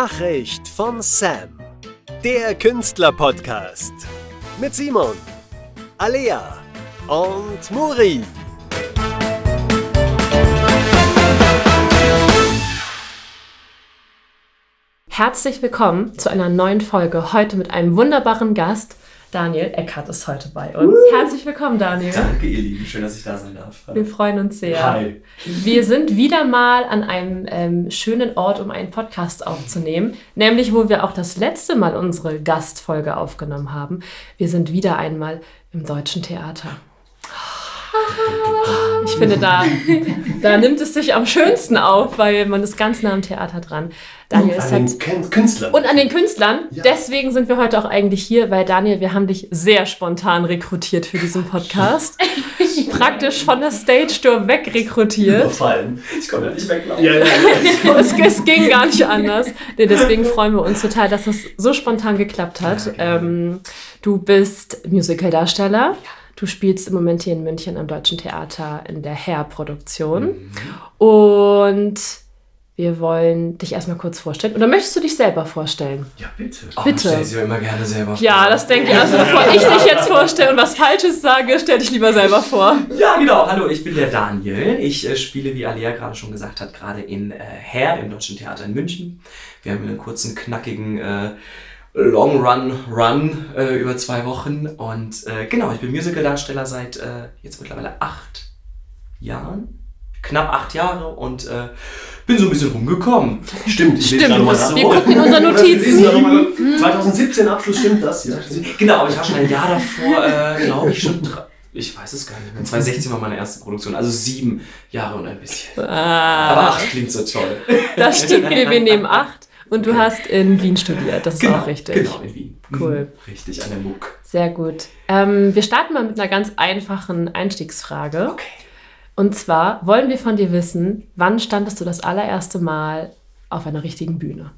Nachricht von Sam. Der Künstler-Podcast. Mit Simon, Alea und Muri. Herzlich willkommen zu einer neuen Folge. Heute mit einem wunderbaren Gast. Daniel Eckert ist heute bei uns. Herzlich willkommen, Daniel. Danke, ihr Lieben. Schön, dass ich da sein darf. Wir freuen uns sehr. Hi. Wir sind wieder mal an einem ähm, schönen Ort, um einen Podcast aufzunehmen, nämlich wo wir auch das letzte Mal unsere Gastfolge aufgenommen haben. Wir sind wieder einmal im Deutschen Theater. Ich finde, da, da nimmt es sich am schönsten auf, weil man ist ganz nah am Theater dran. Daniel ist An halt den Kün- Künstlern. und an den Künstlern. Ja. Deswegen sind wir heute auch eigentlich hier, weil Daniel, wir haben dich sehr spontan rekrutiert für diesen Podcast. Praktisch von der Stage Door wegrekrutiert. Überfallen. Ich ja nicht weglaufen. Ja, ja, ja. es, es ging gar nicht anders. Nee, Deswegen freuen wir uns total, dass das so spontan geklappt hat. Ja, gerne. ähm, du bist Musicaldarsteller. Du spielst im Moment hier in München am Deutschen Theater in der Hair-Produktion. Und wir wollen dich erstmal kurz vorstellen. Oder möchtest du dich selber vorstellen? Ja, bitte. Oh, Bitte. stell sie immer gerne selber vor. Ja, das denke ich. Also bevor ich dich jetzt vorstelle und was Falsches sage, stell dich lieber selber vor. Ja, genau. Hallo, ich bin der Daniel. Ich äh, spiele, wie Alia gerade schon gesagt hat, gerade in äh, Hair im Deutschen Theater in München. Wir haben einen kurzen, knackigen äh, Long Run Run äh, über zwei Wochen. Und äh, genau, ich bin Musicaldarsteller seit äh, jetzt mittlerweile acht Jahren. Knapp acht Jahre und äh, bin so ein bisschen rumgekommen. Stimmt, ich Stimmt. mal Wir nach. gucken in unsere Notizen. Wir lesen gerade mal- 2017 Abschluss, stimmt das? Ja. Genau, aber ich war schon ein Jahr davor, äh, glaube ich, schon. dra- Ich weiß es gar nicht mehr. 2016 war meine erste Produktion, also sieben Jahre und ein bisschen. Aber Ah, acht klingt so toll. das stimmt. Wir, wir nehmen acht. Und du hast in Wien studiert. Das ist auch richtig. Genau, in Wien. Cool. Mhm, Richtig, an der MUG. Sehr gut. Ähm, wir starten mal mit einer ganz einfachen Einstiegsfrage. Okay. Und zwar wollen wir von dir wissen, wann standest du das allererste Mal auf einer richtigen Bühne?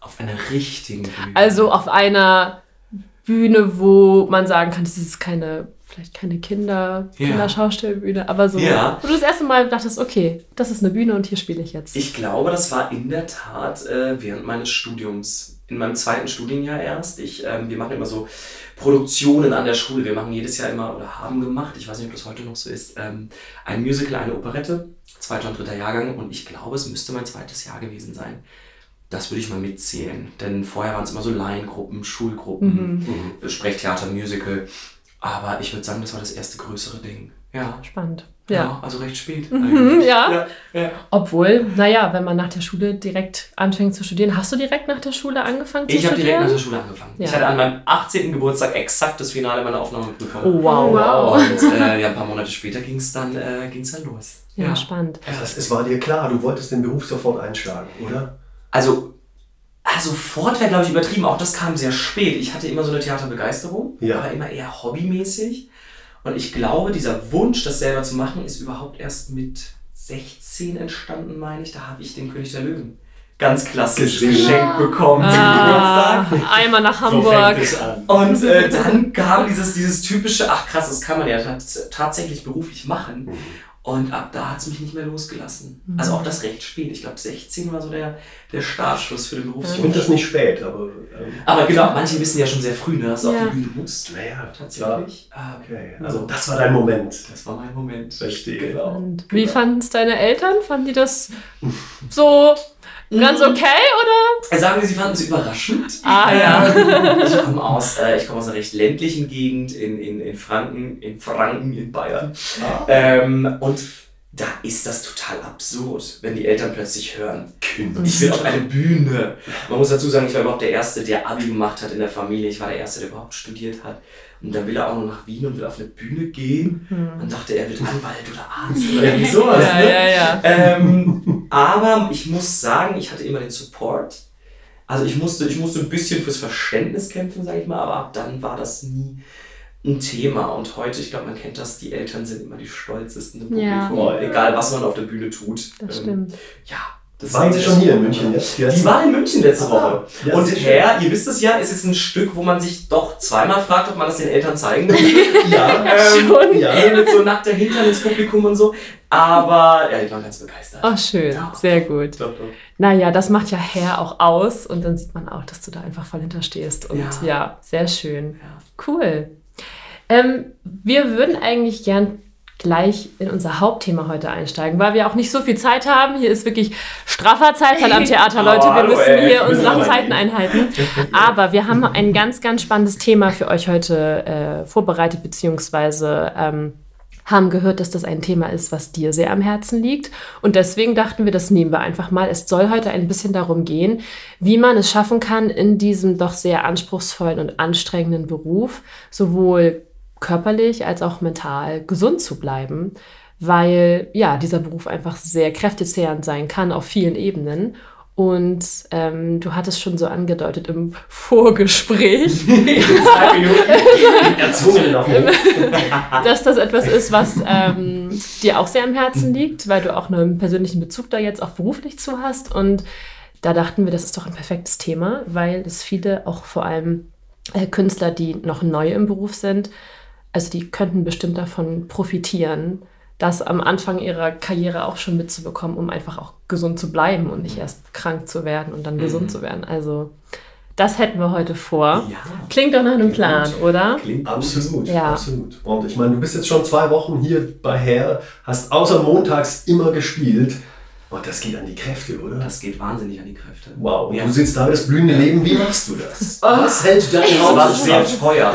Auf einer richtigen Bühne. Also auf einer Bühne, wo man sagen kann, das ist keine, vielleicht keine Kinder, Ja. Kinderschaustellbühne, aber so, Ja. wo du das erste Mal dachtest, okay, das ist eine Bühne und hier spiele ich jetzt. Ich glaube, das war in der Tat äh, während meines Studiums, in meinem zweiten Studienjahr erst. Ich, ähm, wir machen immer so Produktionen an der Schule. Wir machen jedes Jahr immer oder haben gemacht, ich weiß nicht, ob das heute noch so ist, ähm, ein Musical, eine Operette, zweiter und dritter Jahrgang. Und ich glaube, es müsste mein zweites Jahr gewesen sein. Das würde ich mal mitzählen. Denn vorher waren es immer so Laiengruppen, Schulgruppen, Mhm. Sprechtheater, Musical. Aber ich würde sagen, das war das erste größere Ding. Ja. Spannend. Ja, Ja. also recht spät. Mhm, eigentlich. ja. ja, ja. Obwohl, naja, wenn man nach der Schule direkt anfängt zu studieren, hast du direkt nach der Schule angefangen zu Ich habe direkt nach studieren? der Schule angefangen. Ja. Ich hatte an meinem 18. Geburtstag exakt das Finale meiner Aufnahmeprüfung. Oh, wow. Wow. Und äh, ja, ein paar Monate später ging es dann, äh, ging's dann los. Ja, spannend. Heißt, es war dir klar, du wolltest den Beruf sofort einschlagen, oder? Also, also sofort wäre, glaube ich, übertrieben. Auch das kam sehr spät. Ich hatte immer so eine Theaterbegeisterung, Ja. aber immer eher hobbymäßig. Und ich glaube, dieser Wunsch, das selber zu machen, ist überhaupt erst mit 16 entstanden, meine ich. Da habe ich den König der Löwen ganz klassisch Gesehen. geschenkt bekommen zum Ah, Geburtstag. einmal nach So fängt Hamburg. an. Und äh, dann kam dieses, dieses typische, ach krass, das kann man ja tats tatsächlich beruflich machen. Und ab da hat es mich nicht mehr losgelassen. Also auch das recht spät. Ich glaube, 16 war so der, der Startschuss für den Ich Berufswunsch. finde das nicht spät, aber. Ähm, Aber genau, manche wissen ja schon sehr früh, ne, dass du Ja. auf die Bühne musst. naja, Tatsächlich. Ah, Okay, also das war dein Moment. Das war mein Moment. Verstehe. Genau. Und wie fanden es deine Eltern? Fanden die das so ganz okay oder? Äh, Sagen wir, sie fanden es überraschend. Ah, ja. Ich komme aus, äh, ich komme aus einer recht ländlichen Gegend in, in, in Franken, in Franken, in Bayern. Ah. Ähm, und da ist das total absurd, wenn die Eltern plötzlich hören, ich will auf eine Bühne. Man muss dazu sagen, ich war überhaupt der Erste, der Abi gemacht hat in der Familie. Ich war der Erste, der überhaupt studiert hat. Und dann will er auch noch nach Wien und will auf eine Bühne gehen. Und dachte, er wird Anwalt oder Arzt oder irgendwie sowas. Ja, ne? ja, ja. Ähm, aber ich muss sagen, ich hatte immer den Support. Also ich musste, ich musste ein bisschen fürs Verständnis kämpfen, sage ich mal, aber ab dann war das nie ein Thema. Und heute, ich glaube, man kennt das, die Eltern sind immer die stolzesten im Ja. Publikum, egal was man auf der Bühne tut. Das Ähm, stimmt. Ja, Das Waren Sie ist- schon hier in München jetzt? Die waren in München letzte Ah, Woche. ja, und. Herr, ihr wisst es ja, es ist ein Stück, wo man sich doch zweimal fragt, ob man das den Eltern zeigen will. Ja, ähm, Schon? ja. mit so nackter Hintern ins Publikum und so. Aber ja, die waren ganz begeistert. Ach, schön. Ja. Sehr gut. Doch, doch. Naja, das macht ja Herr auch aus und dann sieht man auch, dass du da einfach voll hinterstehst. Und Ja. ja, sehr schön. Ja. Cool. Ähm, wir würden eigentlich gern gleich in unser Hauptthema heute einsteigen, weil wir auch nicht so viel Zeit haben. Hier ist wirklich straffer Zeitteil am Theater, Leute. Wir müssen hier unsere Zeiten einhalten. Aber wir haben ein ganz, ganz spannendes Thema für euch heute äh, vorbereitet, beziehungsweise ähm, haben gehört, dass das ein Thema ist, was dir sehr am Herzen liegt. Und deswegen dachten wir, das nehmen wir einfach mal. Es soll heute ein bisschen darum gehen, wie man es schaffen kann, in diesem doch sehr anspruchsvollen und anstrengenden Beruf sowohl körperlich als auch mental gesund zu bleiben, weil ja, dieser Beruf einfach sehr kräftezehrend sein kann auf vielen Ebenen. Und ähm, du hattest schon so angedeutet im Vorgespräch, dass das etwas ist, was ähm, dir auch sehr am Herzen liegt, weil du auch einen persönlichen Bezug da jetzt auch beruflich zu hast. Und da dachten wir, das ist doch ein perfektes Thema, weil es viele, auch vor allem äh, Künstler, die noch neu im Beruf sind, also die könnten bestimmt davon profitieren, das am Anfang ihrer Karriere auch schon mitzubekommen, um einfach auch gesund zu bleiben und nicht erst krank zu werden und dann gesund zu werden. Also das hätten wir heute vor. Ja. Klingt doch nach einem Plan, oder? Klingt gut. Absolut, Ja. absolut. Und ich meine, du bist jetzt schon zwei Wochen hier bei Herr, hast außer montags immer gespielt. Und das geht an die Kräfte, oder? Das geht wahnsinnig an die Kräfte. wow. Und Ja. du sitzt da, das blühende Leben. Wie machst du das? Oh. Was hält deine Das war sehr teuer.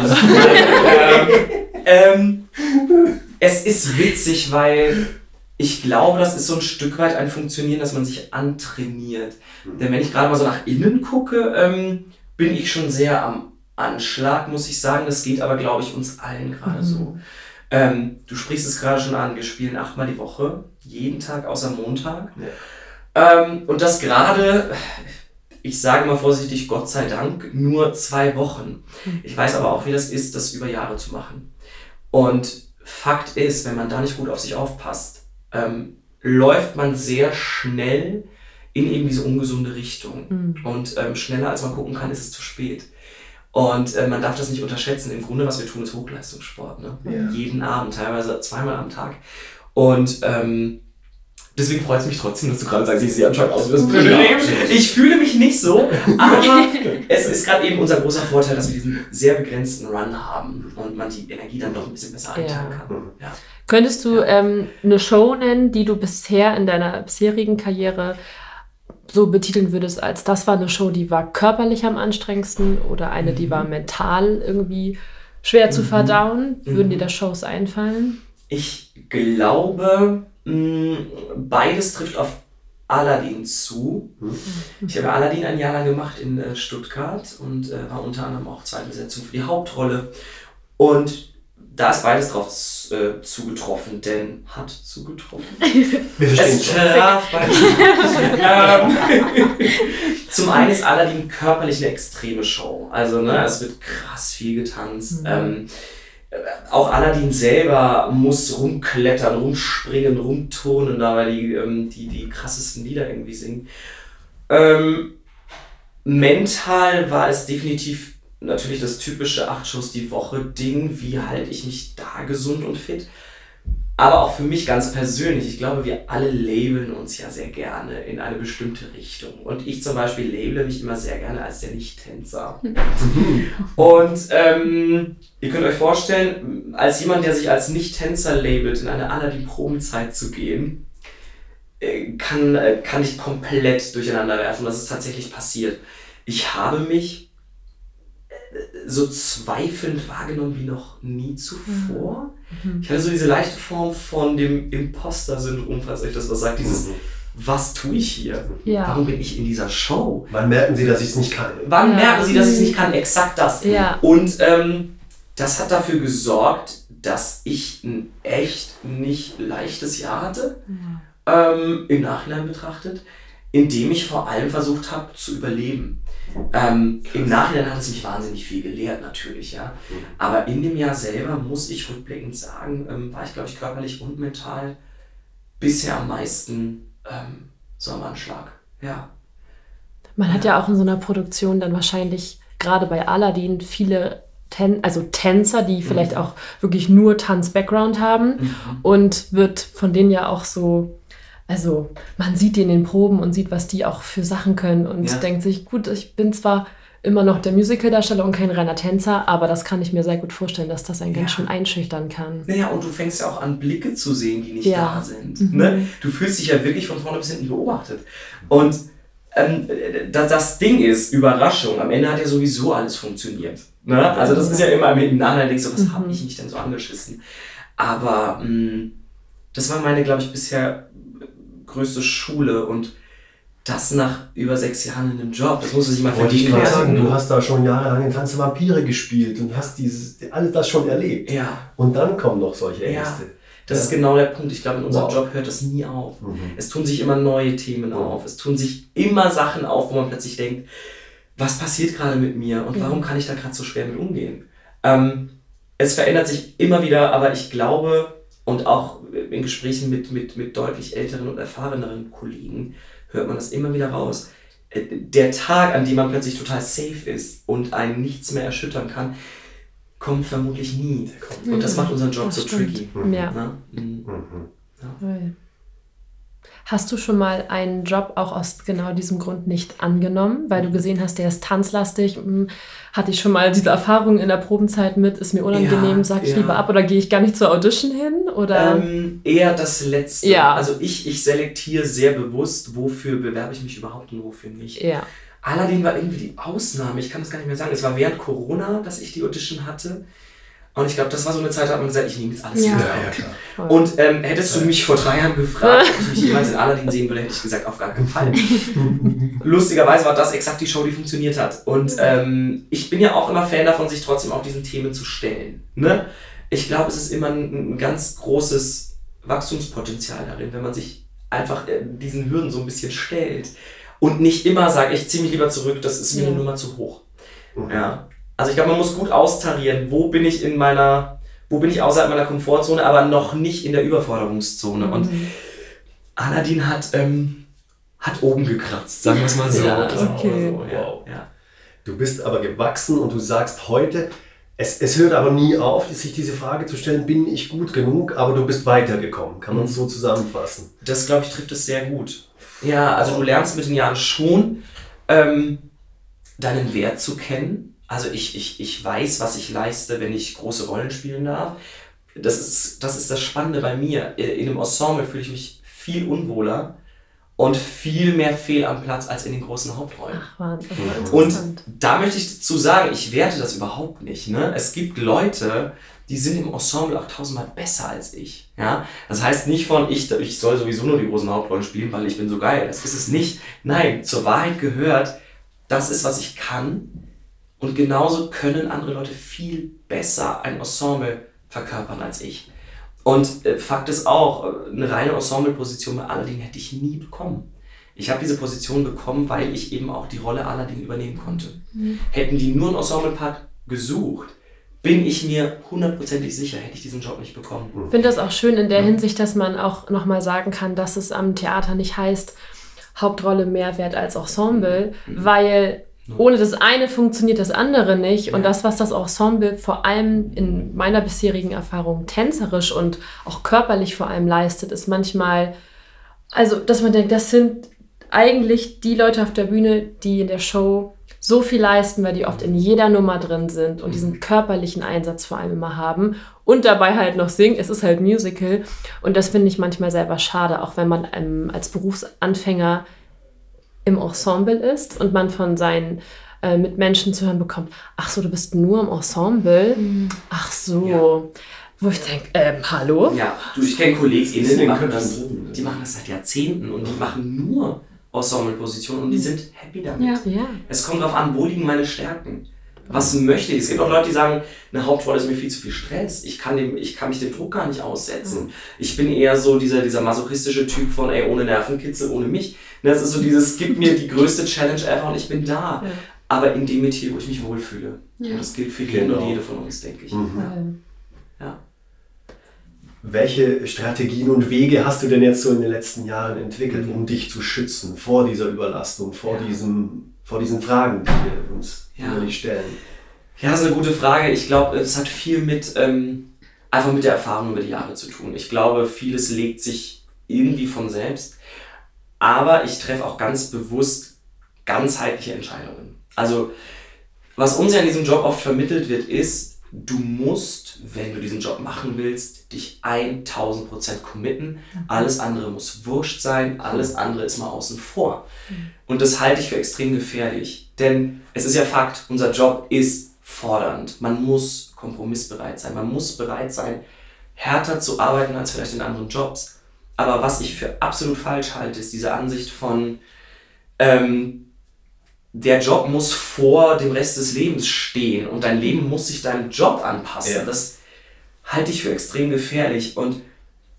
Ähm, es ist witzig, weil ich glaube, das ist so ein Stück weit ein Funktionieren, dass man sich antrainiert. Denn wenn ich gerade mal so nach innen gucke, ähm, bin ich schon sehr am Anschlag, muss ich sagen. Das geht aber, glaube ich, uns allen gerade so. Ähm, du sprichst es gerade schon an, wir spielen achtmal die Woche, jeden Tag außer Montag. Ähm, und das gerade, ich sage mal vorsichtig, Gott sei Dank, nur zwei Wochen. Ich weiß aber auch, wie das ist, das über Jahre zu machen. Und Fakt ist, wenn man da nicht gut auf sich aufpasst, ähm, läuft man sehr schnell in eben diese ungesunde Richtung. Und ähm, schneller als man gucken kann, ist es zu spät. Und äh, man darf das nicht unterschätzen. Im Grunde, was wir tun, ist Hochleistungssport. Ne? Ja. Jeden Abend, teilweise zweimal am Tag. Und ähm, deswegen freut es mich trotzdem, dass du gerade sagst, ich sehe anscheinend aus wie das Leben. absolut. Ich fühle mich nicht so, aber es ist gerade eben unser großer Vorteil, dass wir diesen sehr begrenzten Run haben und man die Energie dann doch ein bisschen besser einteilen kann. Ja. Könntest du ähm, eine Show nennen, die du bisher in deiner bisherigen Karriere so betiteln würdest, als das war eine Show, die war körperlich am anstrengendsten oder eine, die war mental irgendwie schwer zu verdauen? Würden dir da Shows einfallen? Ich glaube, beides trifft auf Aladdin zu. Ich habe Aladdin ein Jahr lang gemacht in äh, Stuttgart und äh, war unter anderem auch zweite Besetzung für die Hauptrolle. Und da ist beides drauf äh, zugetroffen, denn hat zugetroffen. Wir verstehen Es traf ähm, zum einen ist Aladdin körperlich eine extreme Show. Also, ne, es wird krass viel getanzt. Ähm, äh, auch Aladdin selber muss rumklettern, rumspringen, rumturnen, da weil die, ähm, die die krassesten Lieder irgendwie singen. Ähm, mental war es definitiv natürlich das typische acht Shows die Woche Ding. Wie halte ich mich da gesund und fit? Aber auch für mich ganz persönlich, ich glaube, wir alle labeln uns ja sehr gerne in eine bestimmte Richtung. Und ich zum Beispiel label mich immer sehr gerne als der Nicht-Tänzer. Und ähm, ihr könnt euch vorstellen, als jemand, der sich als Nicht-Tänzer labelt, in eine Aladdin-Probenzeit zu gehen, äh, kann, äh, kann ich komplett durcheinander werfen. Das ist tatsächlich passiert. Ich habe mich so zweifelnd wahrgenommen wie noch nie zuvor. Ich hatte so diese leichte Form von dem Imposter-Syndrom, falls euch das was sagt. Dieses, was tue ich hier? Ja. Warum bin ich in dieser Show? Wann merken Sie, dass ich es nicht kann? Wann Ja. merken Sie, dass ich es nicht kann? Exakt das. Ja. Und ähm, das hat dafür gesorgt, dass ich ein echt nicht leichtes Jahr hatte, ähm, im Nachhinein betrachtet, indem ich vor allem versucht habe zu überleben. Ähm, Im Nachhinein hat es mich wahnsinnig viel gelehrt, natürlich, ja. Aber in dem Jahr selber muss ich rückblickend sagen, ähm, war ich, glaube ich, körperlich und mental bisher am meisten ähm, so am Anschlag. Ja. Man hat ja auch in so einer Produktion dann wahrscheinlich gerade bei Aladdin viele Ten also Tänzer, die vielleicht auch wirklich nur Tanz-Background haben und wird von denen ja auch so, also man sieht die in den Proben und sieht, was die auch für Sachen können und Ja. denkt sich, gut, ich bin zwar immer noch der Musicaldarsteller und kein reiner Tänzer, aber das kann ich mir sehr gut vorstellen, dass das einen ganz Ja. schön einschüchtern kann. Naja, und du fängst ja auch an, Blicke zu sehen, die nicht Ja. da sind. Ne? Du fühlst dich ja wirklich von vorne bis hinten beobachtet. Und ähm, das, das Ding ist, Überraschung, am Ende hat ja sowieso alles funktioniert. Ne? Also das ist ja immer im Nachhinein denkst du, was habe ich mich denn so angeschissen? Aber mh, das war meine, glaube ich, bisher größte Schule und das nach über sechs Jahren in einem Job, das muss man sich mal Wollte ich gerade sagen, du hast da schon jahrelang in Tanz Vampire gespielt und hast dieses, alles das schon erlebt. Ja. Und dann kommen noch solche Ja. Ängste. Das Ja. ist genau der Punkt. Ich glaube, in unserem Wow. Job hört das nie auf. Mhm. Es tun sich immer neue Themen auf. Es tun sich immer Sachen auf, wo man plötzlich denkt, was passiert gerade mit mir und warum kann ich da gerade so schwer mit umgehen? Ähm, es verändert sich immer wieder, aber ich glaube, und auch in Gesprächen mit, mit, mit deutlich älteren und erfahreneren Kollegen hört man das immer wieder raus. Äh, Der Tag, an dem man plötzlich total safe ist und einen nichts mehr erschüttern kann, kommt vermutlich nie. Und das macht unseren Job Das so stimmt. tricky. Ja. Ne? Mhm. Toll. Hast du schon mal einen Job auch aus genau diesem Grund nicht angenommen, weil du gesehen hast, der ist tanzlastig? hm, Hatte ich schon mal diese Erfahrung in der Probenzeit mit, ist mir unangenehm, Ja, sag ich ja. lieber ab oder gehe ich gar nicht zur Audition hin? Oder? Ähm, eher das Letzte. Ja. Also ich, ich selektiere sehr bewusst, wofür bewerbe ich mich überhaupt und wofür nicht. ja. Aladdin war irgendwie die Ausnahme. Ich kann das gar nicht mehr sagen. Es war während Corona, dass ich die Audition hatte. Und ich glaube, das war so eine Zeit, da hat man gesagt, ich nehme jetzt alles Ja. wieder Ja. Und ähm, hättest du mich vor drei Jahren gefragt, ob ich mich jemals in Aladdin sehen würde, hätte ich gesagt, auf gar keinen Fall. Lustigerweise war das exakt die Show, die funktioniert hat. Und ähm, ich bin ja auch immer Fan davon, sich trotzdem auch diesen Themen zu stellen. Ne? Ich glaube, es ist immer ein, ein ganz großes Wachstumspotenzial darin, wenn man sich einfach äh, diesen Hürden so ein bisschen stellt. Und nicht immer sagt, ich ziehe mich lieber zurück, das ist mir Ja. eine Nummer zu hoch. Ja. Also ich glaube, man muss gut austarieren, wo bin ich in meiner, wo bin ich außerhalb meiner Komfortzone, aber noch nicht in der Überforderungszone. Und Aladdin hat, ähm, hat oben gekratzt, sagen wir es mal so. Ja, mal okay. so, Wow. ja. Du bist aber gewachsen und du sagst heute, es, es hört aber nie auf, sich diese Frage zu stellen, bin ich gut genug, aber du bist weitergekommen. Kann man es so zusammenfassen? Das, glaube ich, trifft es sehr gut. Ja, also du lernst mit den Jahren schon, ähm, deinen Wert zu kennen. Also ich, ich, ich weiß, was ich leiste, wenn ich große Rollen spielen darf. Das ist, das ist das Spannende bei mir. In einem Ensemble fühle ich mich viel unwohler und viel mehr fehl am Platz als in den großen Hauptrollen. Ach, Wahnsinn. Und Interessant. da möchte ich dazu sagen, ich werte das überhaupt nicht. Ne? Es gibt Leute, die sind im Ensemble auch tausendmal besser als ich. Ja? Das heißt nicht von, ich, ich soll sowieso nur die großen Hauptrollen spielen, weil ich bin so geil. Das ist es nicht. Nein, zur Wahrheit gehört, das ist, was ich kann. Und genauso können andere Leute viel besser ein Ensemble verkörpern als ich. Und äh, Fakt ist auch, äh, eine reine Ensemble-Position bei Aladdin hätte ich nie bekommen. Ich habe diese Position bekommen, weil ich eben auch die Rolle Aladdin übernehmen konnte. Hätten die nur einen Ensemble-Part gesucht, bin ich mir hundertprozentig sicher, hätte ich diesen Job nicht bekommen. Ich finde das auch schön in der Hinsicht, dass man auch nochmal sagen kann, dass es am Theater nicht heißt, Hauptrolle mehr wert als Ensemble, weil ohne das eine funktioniert das andere nicht. Und Ja. das, was das Ensemble vor allem in meiner bisherigen Erfahrung tänzerisch und auch körperlich vor allem leistet, ist manchmal, also dass man denkt, das sind eigentlich die Leute auf der Bühne, die in der Show so viel leisten, weil die oft in jeder Nummer drin sind und diesen körperlichen Einsatz vor allem immer haben und dabei halt noch singen. Es ist halt Musical und das finde ich manchmal selber schade, auch wenn man ähm, als Berufsanfänger im Ensemble ist und man von seinen äh, Mitmenschen zu hören bekommt, ach so, du bist nur im Ensemble? Ach so. Ja. Wo ich denke, ähm, hallo? Ja, du, ich kenne KollegInnen, in die machen, das, die machen das seit Jahrzehnten und die machen nur Ensemble-Positionen und die sind happy damit. Ja. Ja. Es kommt darauf an, wo liegen meine Stärken. Was möchte ich? Es gibt auch Leute, die sagen, eine Hauptrolle ist mir viel zu viel Stress. Ich kann, dem, ich kann mich dem Druck gar nicht aussetzen. Ich bin eher so dieser, dieser masochistische Typ von, ey, ohne Nervenkitzel, ohne mich. Das ist so dieses, gib mir die größte Challenge ever und ich bin da. Ja. Aber in dem Metier, wo ich mich wohlfühle. Ja. Und das gilt für jeden Genau. und jede von uns, denke ich. Ähm, Ja. welche Strategien und Wege hast du denn jetzt so in den letzten Jahren entwickelt, um dich zu schützen vor dieser Überlastung, vor, Ja. diesem, vor diesen Fragen, die wir uns Ja. immer nicht stellen? Ja, das ist eine gute Frage. Ich glaube, es hat viel mit ähm, einfach mit der Erfahrung über die Jahre zu tun. Ich glaube, vieles legt sich irgendwie von selbst. Aber ich treffe auch ganz bewusst ganzheitliche Entscheidungen. Also, was uns ja in diesem Job oft vermittelt wird, ist, du musst, wenn du diesen Job machen willst, dich 1000 Prozent committen. Alles andere muss wurscht sein, alles andere ist mal außen vor. Und das halte ich für extrem gefährlich. Denn es ist ja Fakt, unser Job ist fordernd. Man muss kompromissbereit sein. Man muss bereit sein, härter zu arbeiten als vielleicht in anderen Jobs. Aber was ich für absolut falsch halte, ist diese Ansicht von, ähm, der Job muss vor dem Rest des Lebens stehen und dein Leben muss sich deinem Job anpassen. Ja. Das halte ich für extrem gefährlich. Und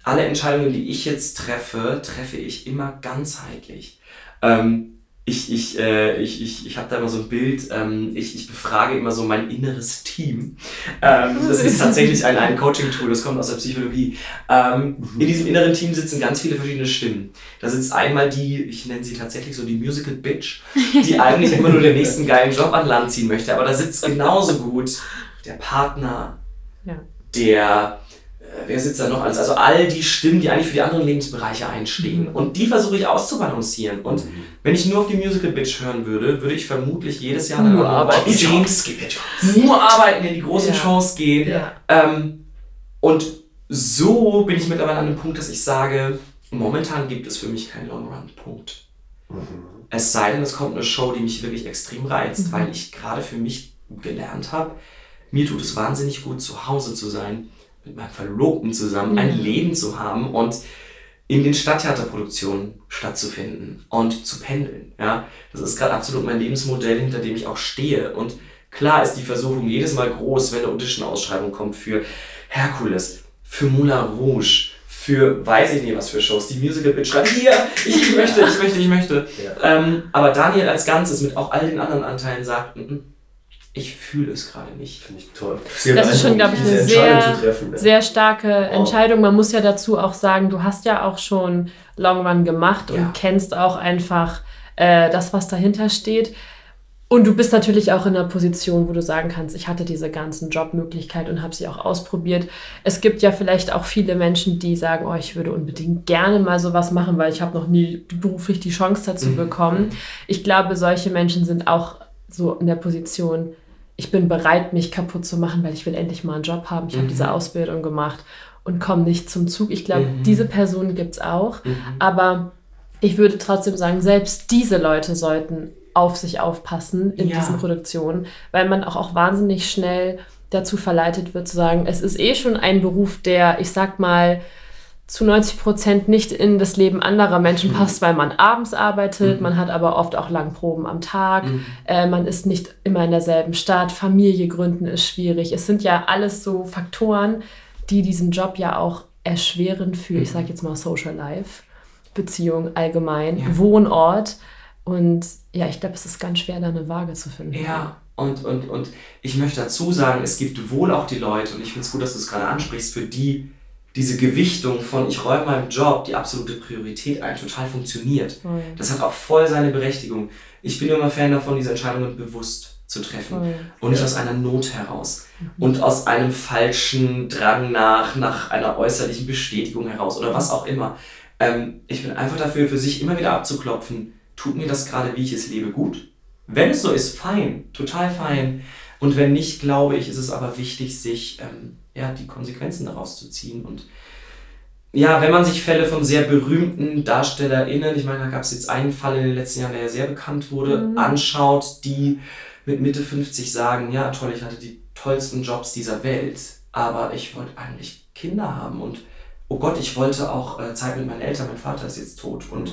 alle Entscheidungen, die ich jetzt treffe, treffe ich immer ganzheitlich. Ähm, ich ich, äh, ich, ich, ich habe da immer so ein Bild, ähm, ich, ich befrage immer so mein inneres Team. Ähm, das ist tatsächlich ein, ein Coaching-Tool, das kommt aus der Psychologie. Ähm, in diesem inneren Team sitzen ganz viele verschiedene Stimmen. Da sitzt einmal die, ich nenne sie tatsächlich so die Musical Bitch, die eigentlich immer nur den nächsten geilen Job an Land ziehen möchte. Aber da sitzt genauso gut der Partner, Ja. der, wer sitzt da noch alles? Also all die Stimmen, die eigentlich für die anderen Lebensbereiche einstehen. Und die versuche ich auszubalancieren. Und wenn ich nur auf die Musical Bitch hören würde, würde ich vermutlich jedes Jahr Nur arbeiten. Ort ziehen, nur arbeiten, in die großen Ja. Shows gehen. Ja. Ähm, und so bin ich mittlerweile an einem Punkt, dass ich sage, momentan gibt es für mich keinen Long Run. Punkt. Es sei denn, es kommt eine Show, die mich wirklich extrem reizt, weil ich gerade für mich gelernt habe, mir tut es wahnsinnig gut, zu Hause zu sein, mit meinem Verlobten zusammen, ein Leben zu haben und in den Stadttheaterproduktionen stattzufinden und zu pendeln. Ja? Das ist gerade absolut mein Lebensmodell, hinter dem ich auch stehe. Und klar ist die Versuchung jedes Mal groß, wenn eine Audition-Ausschreibung kommt für Herkules, für Moulin Rouge, für weiß ich nicht was für Shows. Die Musical Bitch schreibt, hier, ich, ich möchte, ich möchte, ich möchte. Ja. Ähm, aber Daniel als Ganzes mit auch all den anderen Anteilen sagt, "Mm, mm, ich fühle es gerade nicht. Finde ich toll. Das ist schon, glaube ich, eine sehr, treffen. ne? sehr starke Entscheidung. Man muss ja dazu auch sagen, du hast ja auch schon Long Run gemacht und Ja. kennst auch einfach äh, das, was dahinter steht. Und du bist natürlich auch in einer Position, wo du sagen kannst, ich hatte diese ganzen Jobmöglichkeiten und habe sie auch ausprobiert. Es gibt ja vielleicht auch viele Menschen, die sagen, oh, ich würde unbedingt gerne mal sowas machen, weil ich habe noch nie beruflich die Chance dazu Mhm. bekommen. Ich glaube, solche Menschen sind auch so in der Position, ich bin bereit, mich kaputt zu machen, weil ich will endlich mal einen Job haben. Ich habe Mhm. diese Ausbildung gemacht und komme nicht zum Zug. Ich glaube, Mhm. diese Personen gibt es auch. Mhm. Aber ich würde trotzdem sagen, selbst diese Leute sollten auf sich aufpassen in Ja. diesen Produktionen, weil man auch, auch wahnsinnig schnell dazu verleitet wird zu sagen, es ist eh schon ein Beruf, der, ich sag mal, zu 90 Prozent nicht in das Leben anderer Menschen passt, weil man abends arbeitet, man hat aber oft auch lang Proben am Tag, Mhm. äh, man ist nicht immer in derselben Stadt, Familie gründen ist schwierig. Es sind ja alles so Faktoren, die diesen Job ja auch erschweren für, ich sage jetzt mal, Social Life, Beziehung allgemein, Ja. Wohnort. Und ja, ich glaube, es ist ganz schwer, da eine Waage zu finden. Ja, und, und, und ich möchte dazu sagen, es gibt wohl auch die Leute, und ich finde es gut, dass du es gerade ansprichst, für die diese Gewichtung von ich räume meinem Job die absolute Priorität ein, total funktioniert. Voll. Das hat auch voll seine Berechtigung. Ich bin immer Fan davon, diese Entscheidungen bewusst zu treffen. Voll. Und nicht Ja. aus einer Not heraus. Und aus einem falschen Drang nach, nach einer äußerlichen Bestätigung heraus oder was auch immer. Ähm, ich bin einfach dafür, für sich immer wieder abzuklopfen, tut mir das gerade, wie ich es lebe, gut? Wenn es so ist, fein, total fein. Und wenn nicht, glaube ich, ist es aber wichtig, sich ähm, ja, die Konsequenzen daraus zu ziehen. Und ja, wenn man sich Fälle von sehr berühmten DarstellerInnen, ich meine, da gab es jetzt einen Fall in den letzten Jahren, der ja sehr bekannt wurde, Mhm. anschaut, die mit Mitte 50 sagen, ja toll, ich hatte die tollsten Jobs dieser Welt, aber ich wollte eigentlich Kinder haben. Und oh Gott, ich wollte auch äh, Zeit mit meinen Eltern, mein Vater ist jetzt tot. Und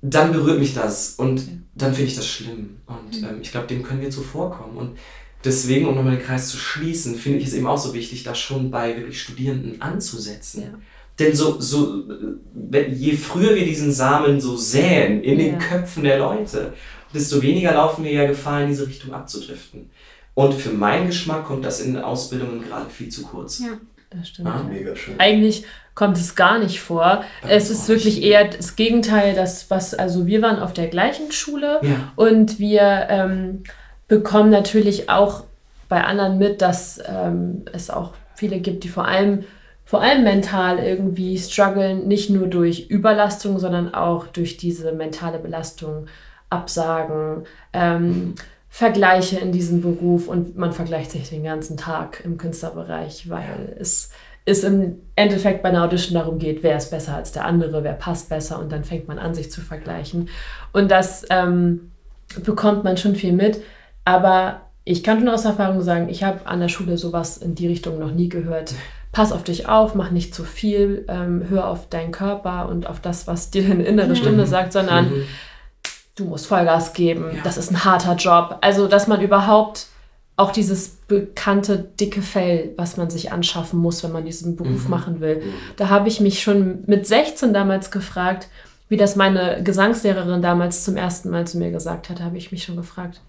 dann berührt mich das. Und dann finde ich das schlimm. Und ähm, ich glaube, dem können wir zuvorkommen. Und deswegen, um nochmal den Kreis zu schließen, finde ich es eben auch so wichtig, das schon bei wirklich Studierenden anzusetzen. Ja. Denn so, so, wenn- je früher wir diesen Samen so säen in den Ja. Köpfen der Leute, desto weniger laufen wir ja Gefahr, in diese Richtung abzudriften. Und für meinen Geschmack kommt das in Ausbildungen gerade viel zu kurz. Ja. das stimmt. Ah, Mega schön. Eigentlich kommt es gar nicht vor. Es ist wirklich eher das Gegenteil, das was, also wir waren auf der gleichen Schule Ja. und wir ähm, bekommen natürlich auch bei anderen mit, dass ähm, es auch viele gibt, die vor allem, vor allem mental irgendwie strugglen, nicht nur durch Überlastung, sondern auch durch diese mentale Belastung, Absagen, ähm, Vergleiche in diesem Beruf und man vergleicht sich den ganzen Tag im Künstlerbereich, weil es es im Endeffekt bei einer Audition darum geht, wer ist besser als der andere, wer passt besser und dann fängt man an, sich zu vergleichen. Und das ähm, bekommt man schon viel mit. Aber ich kann schon aus Erfahrung sagen, ich habe an der Schule sowas in die Richtung noch nie gehört. Pass auf dich auf, mach nicht zu viel, ähm, hör auf deinen Körper und auf das, was dir deine innere Stimme sagt, sondern Mhm. du musst Vollgas geben, Ja. das ist ein harter Job. Also, dass man überhaupt auch dieses bekannte dicke Fell, was man sich anschaffen muss, wenn man diesen Beruf Mhm. machen will. Da habe ich mich schon mit 16 damals gefragt, wie das meine Gesangslehrerin damals zum ersten Mal zu mir gesagt hat, habe ich mich schon gefragt,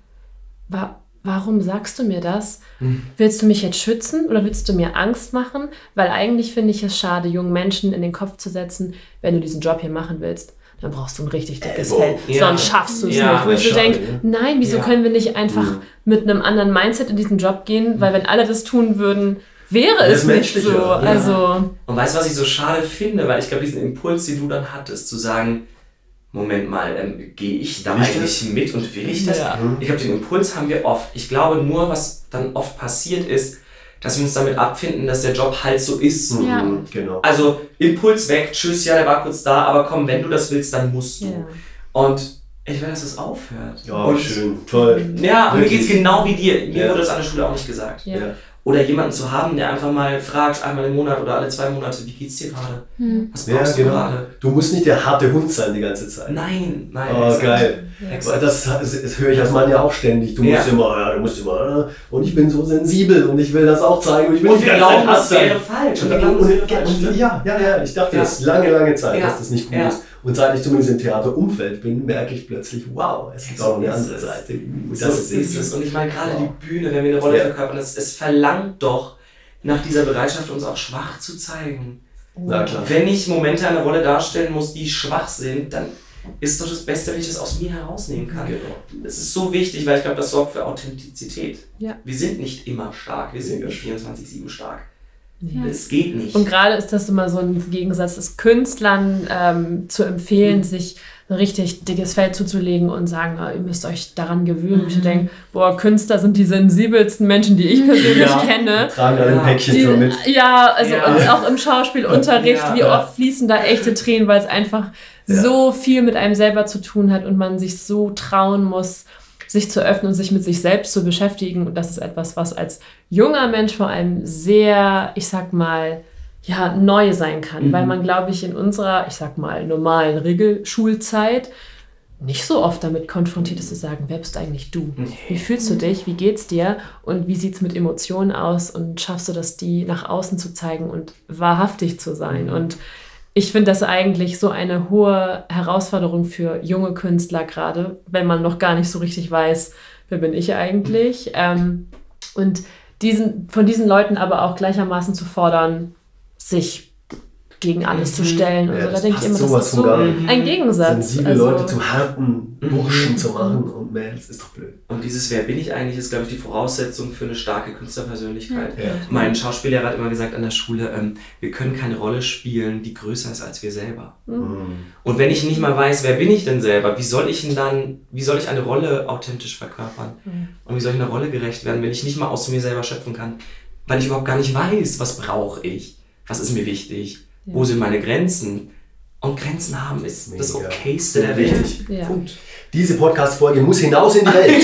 wa warum sagst du mir das? Mhm. Willst du mich jetzt schützen oder willst du mir Angst machen? Weil eigentlich finde ich es schade, jungen Menschen in den Kopf zu setzen, wenn du diesen Job hier machen willst, dann brauchst du ein richtig dickes Fell. Ja. Sonst schaffst du es Ja, nicht. Wo ich so denke, ne? nein, wieso Ja. können wir nicht einfach Mhm. mit einem anderen Mindset in diesen Job gehen? Weil wenn alle das tun würden, wäre Das es nicht so. Also, Und weißt du, was ich so schade finde? Weil ich glaube, diesen Impuls, den du dann hattest, zu sagen, Moment mal, ähm, gehe ich da Will ich eigentlich mit und will ich das? Ja. Ich glaube, den Impuls haben wir oft. Ich glaube nur, was dann oft passiert ist, dass wir uns damit abfinden, dass der Job halt so ist. Ja. Mhm, Genau. Also Impuls weg, tschüss, ja, der war kurz da, aber komm, wenn du das willst, dann musst du. ja. Und ich will, dass es aufhört. Ja, und schön, toll. Ja, und mir Wirklich. geht's genau wie dir. Mir Ja. wurde das an der Schule auch nicht gesagt. Ja. Ja. Oder jemanden zu haben, der einfach mal fragt, einmal im Monat oder alle zwei Monate, wie geht's dir gerade? Hm. Was Ja, brauchst du genau. gerade? Du musst nicht der harte Hund sein die ganze Zeit. Nein, nein. Oh, exakt. geil. Exakt. Weil Das, das, höre ich als Mann ja auch ständig. Du Ja. musst immer, ja, du musst immer, äh, und ich bin so sensibel und ich will das auch zeigen und ich will Und nicht ganze glauben, das wäre falsch. Und Und, wäre und, falsch. und, ne? ja, ja, ja, ich dachte Ja. das lange, lange Zeit, Ja. dass das nicht gut Ja. ist. Und seit ich zumindest im Theaterumfeld bin, merke ich plötzlich, wow, es gibt auch noch eine andere. Seite. So ist es. Und ich meine, gerade Wow. die Bühne, wenn wir eine Rolle Ja. verkörpern, es, es verlangt doch nach dieser Bereitschaft, uns auch schwach zu zeigen. Na klar. Wenn ich Momente einer Rolle darstellen muss, die schwach sind, dann ist doch das Beste, wenn ich das aus mir herausnehmen kann. Genau. Das ist so wichtig, weil ich glaube, das sorgt für Authentizität. Ja. Wir sind nicht immer stark, wir sind nicht 24-7 stark. Ja. Es geht nicht. Und gerade ist das immer so ein Gegensatz, es Künstlern ähm, zu empfehlen, Mhm. sich ein richtig dickes Feld zuzulegen und sagen, ah, ihr müsst euch daran gewöhnen. Mhm. Ich denke, boah, Künstler sind die sensibelsten Menschen, die ich persönlich Ja. kenne. Tragen alle ein Ja. Päckchen Die, schon mit. ja, also Ja. und auch im Schauspielunterricht, Ja. wie oft fließen da echte Tränen, weil es einfach Ja. so viel mit einem selber zu tun hat und man sich so trauen muss, sich zu öffnen und sich mit sich selbst zu beschäftigen. Und das ist etwas, was als junger Mensch vor allem sehr, ich sag mal, ja, neu sein kann, Mhm. weil man, glaube ich, in unserer, ich sag mal, normalen Regelschulzeit nicht so oft damit konfrontiert ist zu sagen, wer bist eigentlich du? Wie fühlst du dich? Wie geht's dir? Und wie sieht's mit Emotionen aus? Und schaffst du das, die nach außen zu zeigen und wahrhaftig zu sein? Und ich finde das eigentlich so eine hohe Herausforderung für junge Künstler, gerade wenn man noch gar nicht so richtig weiß, wer bin ich eigentlich? Ähm, und diesen, von diesen Leuten aber auch gleichermaßen zu fordern, sich gegen alles zu Mhm. stellen. Ja, so. Da das denke ich immer, das sowas ist so ein Gegensatz. Sensible Also- Leute zum harten Burschen Mhm. zu machen und Mädels ist doch blöd. Und dieses Wer bin ich eigentlich ist, glaube ich, die Voraussetzung für eine starke Künstlerpersönlichkeit. Ja. Mein Schauspiellehrer hat immer gesagt an der Schule, ähm, wir können keine Rolle spielen, die größer ist als wir selber. Mhm. Und wenn ich nicht mal weiß, wer bin ich denn selber, wie soll ich denn dann, wie soll ich eine Rolle authentisch verkörpern? Mhm. Und wie soll ich einer Rolle gerecht werden, wenn ich nicht mal aus mir selber schöpfen kann? Weil ich überhaupt gar nicht weiß, was brauche ich, was ist mir wichtig, wo sind meine Grenzen? Und Grenzen haben ist das Mega. Okayste der Sehr Welt. wichtig. Ja. Punkt. Diese Podcast-Folge muss hinaus in die Welt.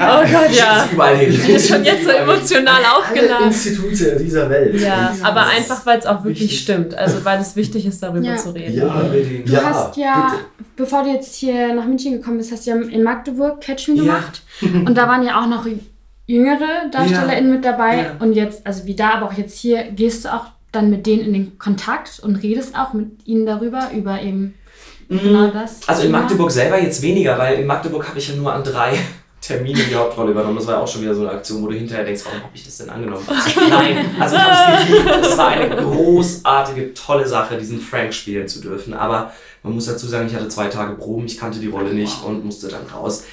Oh Gott, ja. Schießt überall hin. Ich bin schon jetzt so emotional Alle aufgeladen. Institute dieser Welt. Ja, Und- aber einfach, weil es auch wirklich Wichtig. stimmt. Also, weil es wichtig ist, darüber Ja. zu reden. Ja, Unbedingt. Du Ja, hast ja, bitte. bevor du jetzt hier nach München gekommen bist, hast du ja in Magdeburg Catch Me Ja. gemacht. Und da waren ja auch noch jüngere DarstellerInnen mit dabei. Ja. Und jetzt, also wie da, aber auch jetzt hier, gehst du auch dann mit denen in den Kontakt und redest auch mit ihnen darüber, über eben genau das. Also in? Magdeburg selber jetzt weniger, weil in Magdeburg habe ich ja nur an drei Termin in die Hauptrolle übernommen. Das war ja auch schon wieder so eine Aktion, wo du hinterher denkst, warum habe ich das denn angenommen? Nein, also ich habe es geliebt. Es war eine großartige, tolle Sache, diesen Frank spielen zu dürfen. Aber man muss dazu sagen, ich hatte zwei Tage Proben, ich kannte die Rolle nicht und musste dann raus.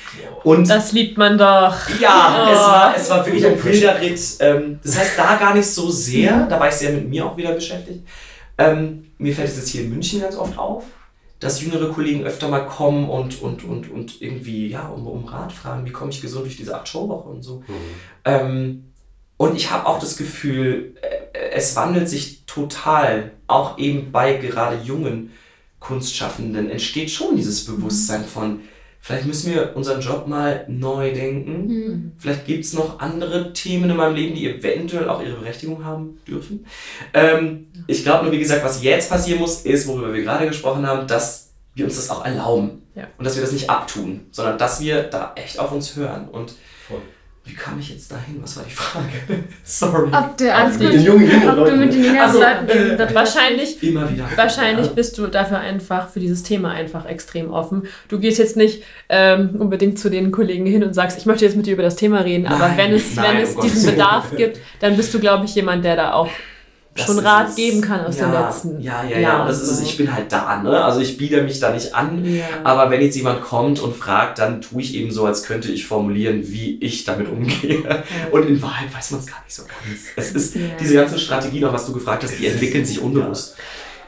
Und Das liebt man doch. ja, Oh. es, war, es war wirklich ein wilder Ritt. Ähm, das heißt, da gar nicht so sehr, da war ich sehr mit mir auch wieder beschäftigt. Ähm, mir fällt es jetzt hier in München ganz oft auf, dass jüngere Kollegen öfter mal kommen und, und, und, und irgendwie ja, um, um Rat fragen, wie komme ich gesund durch diese acht Showwoche und so. Ähm, und ich habe auch das Gefühl, äh, es wandelt sich total, auch eben bei gerade jungen Kunstschaffenden entsteht schon dieses Bewusstsein von, vielleicht müssen wir unseren Job mal neu denken. Vielleicht gibt es noch andere Themen in meinem Leben, die eventuell auch ihre Berechtigung haben dürfen. Ähm, ich glaube nur, wie gesagt, was jetzt passieren muss, ist, worüber wir gerade gesprochen haben, dass wir uns das auch erlauben. Ja. Und dass wir das nicht abtun, sondern dass wir da echt auf uns hören. Und Voll. Wie kam ich jetzt dahin? Was war die Frage? Sorry. Ob du alles mit gut, den jungen, jungen ob du mit den jüngeren Also, Leuten äh, Wahrscheinlich Immer wieder. Wahrscheinlich Ja. bist du dafür einfach für dieses Thema einfach extrem offen. Du gehst jetzt nicht ähm, unbedingt zu den Kollegen hin und sagst, ich möchte jetzt mit dir über das Thema reden, aber Nein, wenn es, nein, wenn es Gottes diesen. Bedarf gibt, dann bist du, glaube ich, jemand, der da auch Das schon Rat es. geben kann aus ja, den letzten Ja, ja, ja. Jahren. Und das ist es. so. Ich bin halt da, ne? Also ich biete mich da nicht an. Ja. Aber wenn jetzt jemand kommt und fragt, dann tue ich eben so, als könnte ich formulieren, wie ich damit umgehe. Und in Wahrheit weiß man es gar nicht so ganz. Es ist Ja. diese ganzen Strategien, auch was du gefragt hast, die entwickeln sich unbewusst.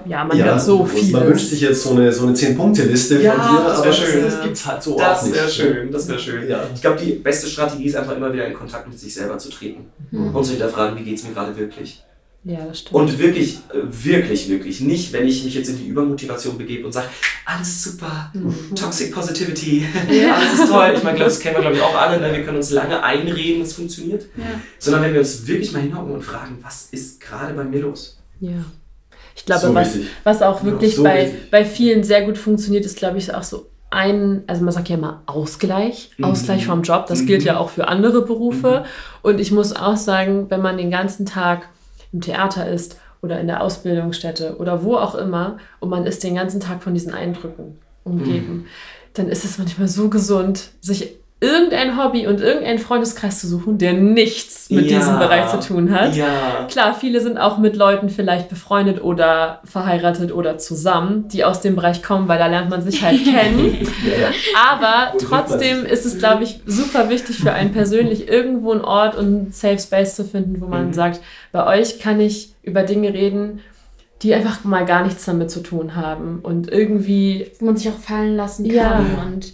ja, man ja, so viel. Man wünscht sich jetzt so eine, so eine 10-Punkte-Liste Ja, von dir, das aber wär das, schön. das gibt's halt so auch Das nicht. wäre schön, das wäre schön. Ja. Ich glaube, die beste Strategie ist einfach immer wieder in Kontakt mit sich selber zu treten und zu hinterfragen, wie geht es mir gerade wirklich. Ja, das stimmt. Und wirklich, äh, wirklich, wirklich. Nicht, wenn ich mich jetzt in die Übermotivation begebe und sage, alles super, Toxic Positivity, alles ist toll. Ich meine, das kennen wir, glaube ich, auch alle. Ne? Wir können uns lange einreden, es funktioniert. Ja. Sondern wenn wir uns wirklich mal hinhocken und fragen, was ist gerade bei mir los? Ja. Ich glaube, So was, was auch wirklich so bei, bei vielen sehr gut funktioniert, ist, glaube ich, auch so ein, also man sagt ja immer Ausgleich, Mhm. Ausgleich vom Job. Das Mhm. gilt ja auch für andere Berufe. Und ich muss auch sagen, wenn man den ganzen Tag im Theater ist oder in der Ausbildungsstätte oder wo auch immer und man ist den ganzen Tag von diesen Eindrücken umgeben, dann ist es manchmal so gesund, sich irgendein Hobby und irgendeinen Freundeskreis zu suchen, der nichts mit Ja. diesem Bereich zu tun hat. Ja. Klar, viele sind auch mit Leuten vielleicht befreundet oder verheiratet oder zusammen, die aus dem Bereich kommen, weil da lernt man sich halt kennen. Aber trotzdem ist es, glaube ich, super wichtig für einen persönlich, irgendwo einen Ort und einen Safe Space zu finden, wo man Mhm. sagt, bei euch kann ich über Dinge reden, die einfach mal gar nichts damit zu tun haben. Und irgendwie wo man sich auch fallen lassen kann. Ja. Und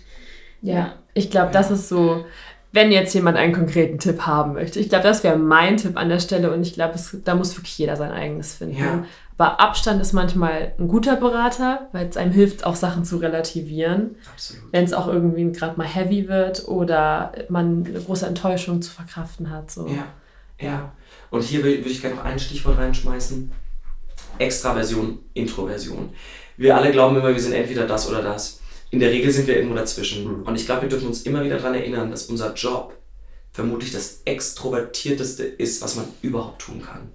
Ja, ich glaube, das ist so, wenn jetzt jemand einen konkreten Tipp haben möchte. Ich glaube, das wäre mein Tipp an der Stelle und ich glaube, da muss wirklich jeder sein eigenes finden. Ja. Aber Abstand ist manchmal ein guter Berater, weil es einem hilft, auch Sachen zu relativieren, Absolut. wenn es auch irgendwie gerade mal heavy wird oder man eine große Enttäuschung zu verkraften hat. So. Ja, ja. Und hier würde ich gerne noch ein Stichwort reinschmeißen. Extraversion, Introversion. Wir alle glauben immer, wir sind entweder das oder das. In der Regel sind wir irgendwo dazwischen. Mhm. Und ich glaube, wir dürfen uns immer wieder daran erinnern, dass unser Job vermutlich das extrovertierteste ist, was man überhaupt tun kann.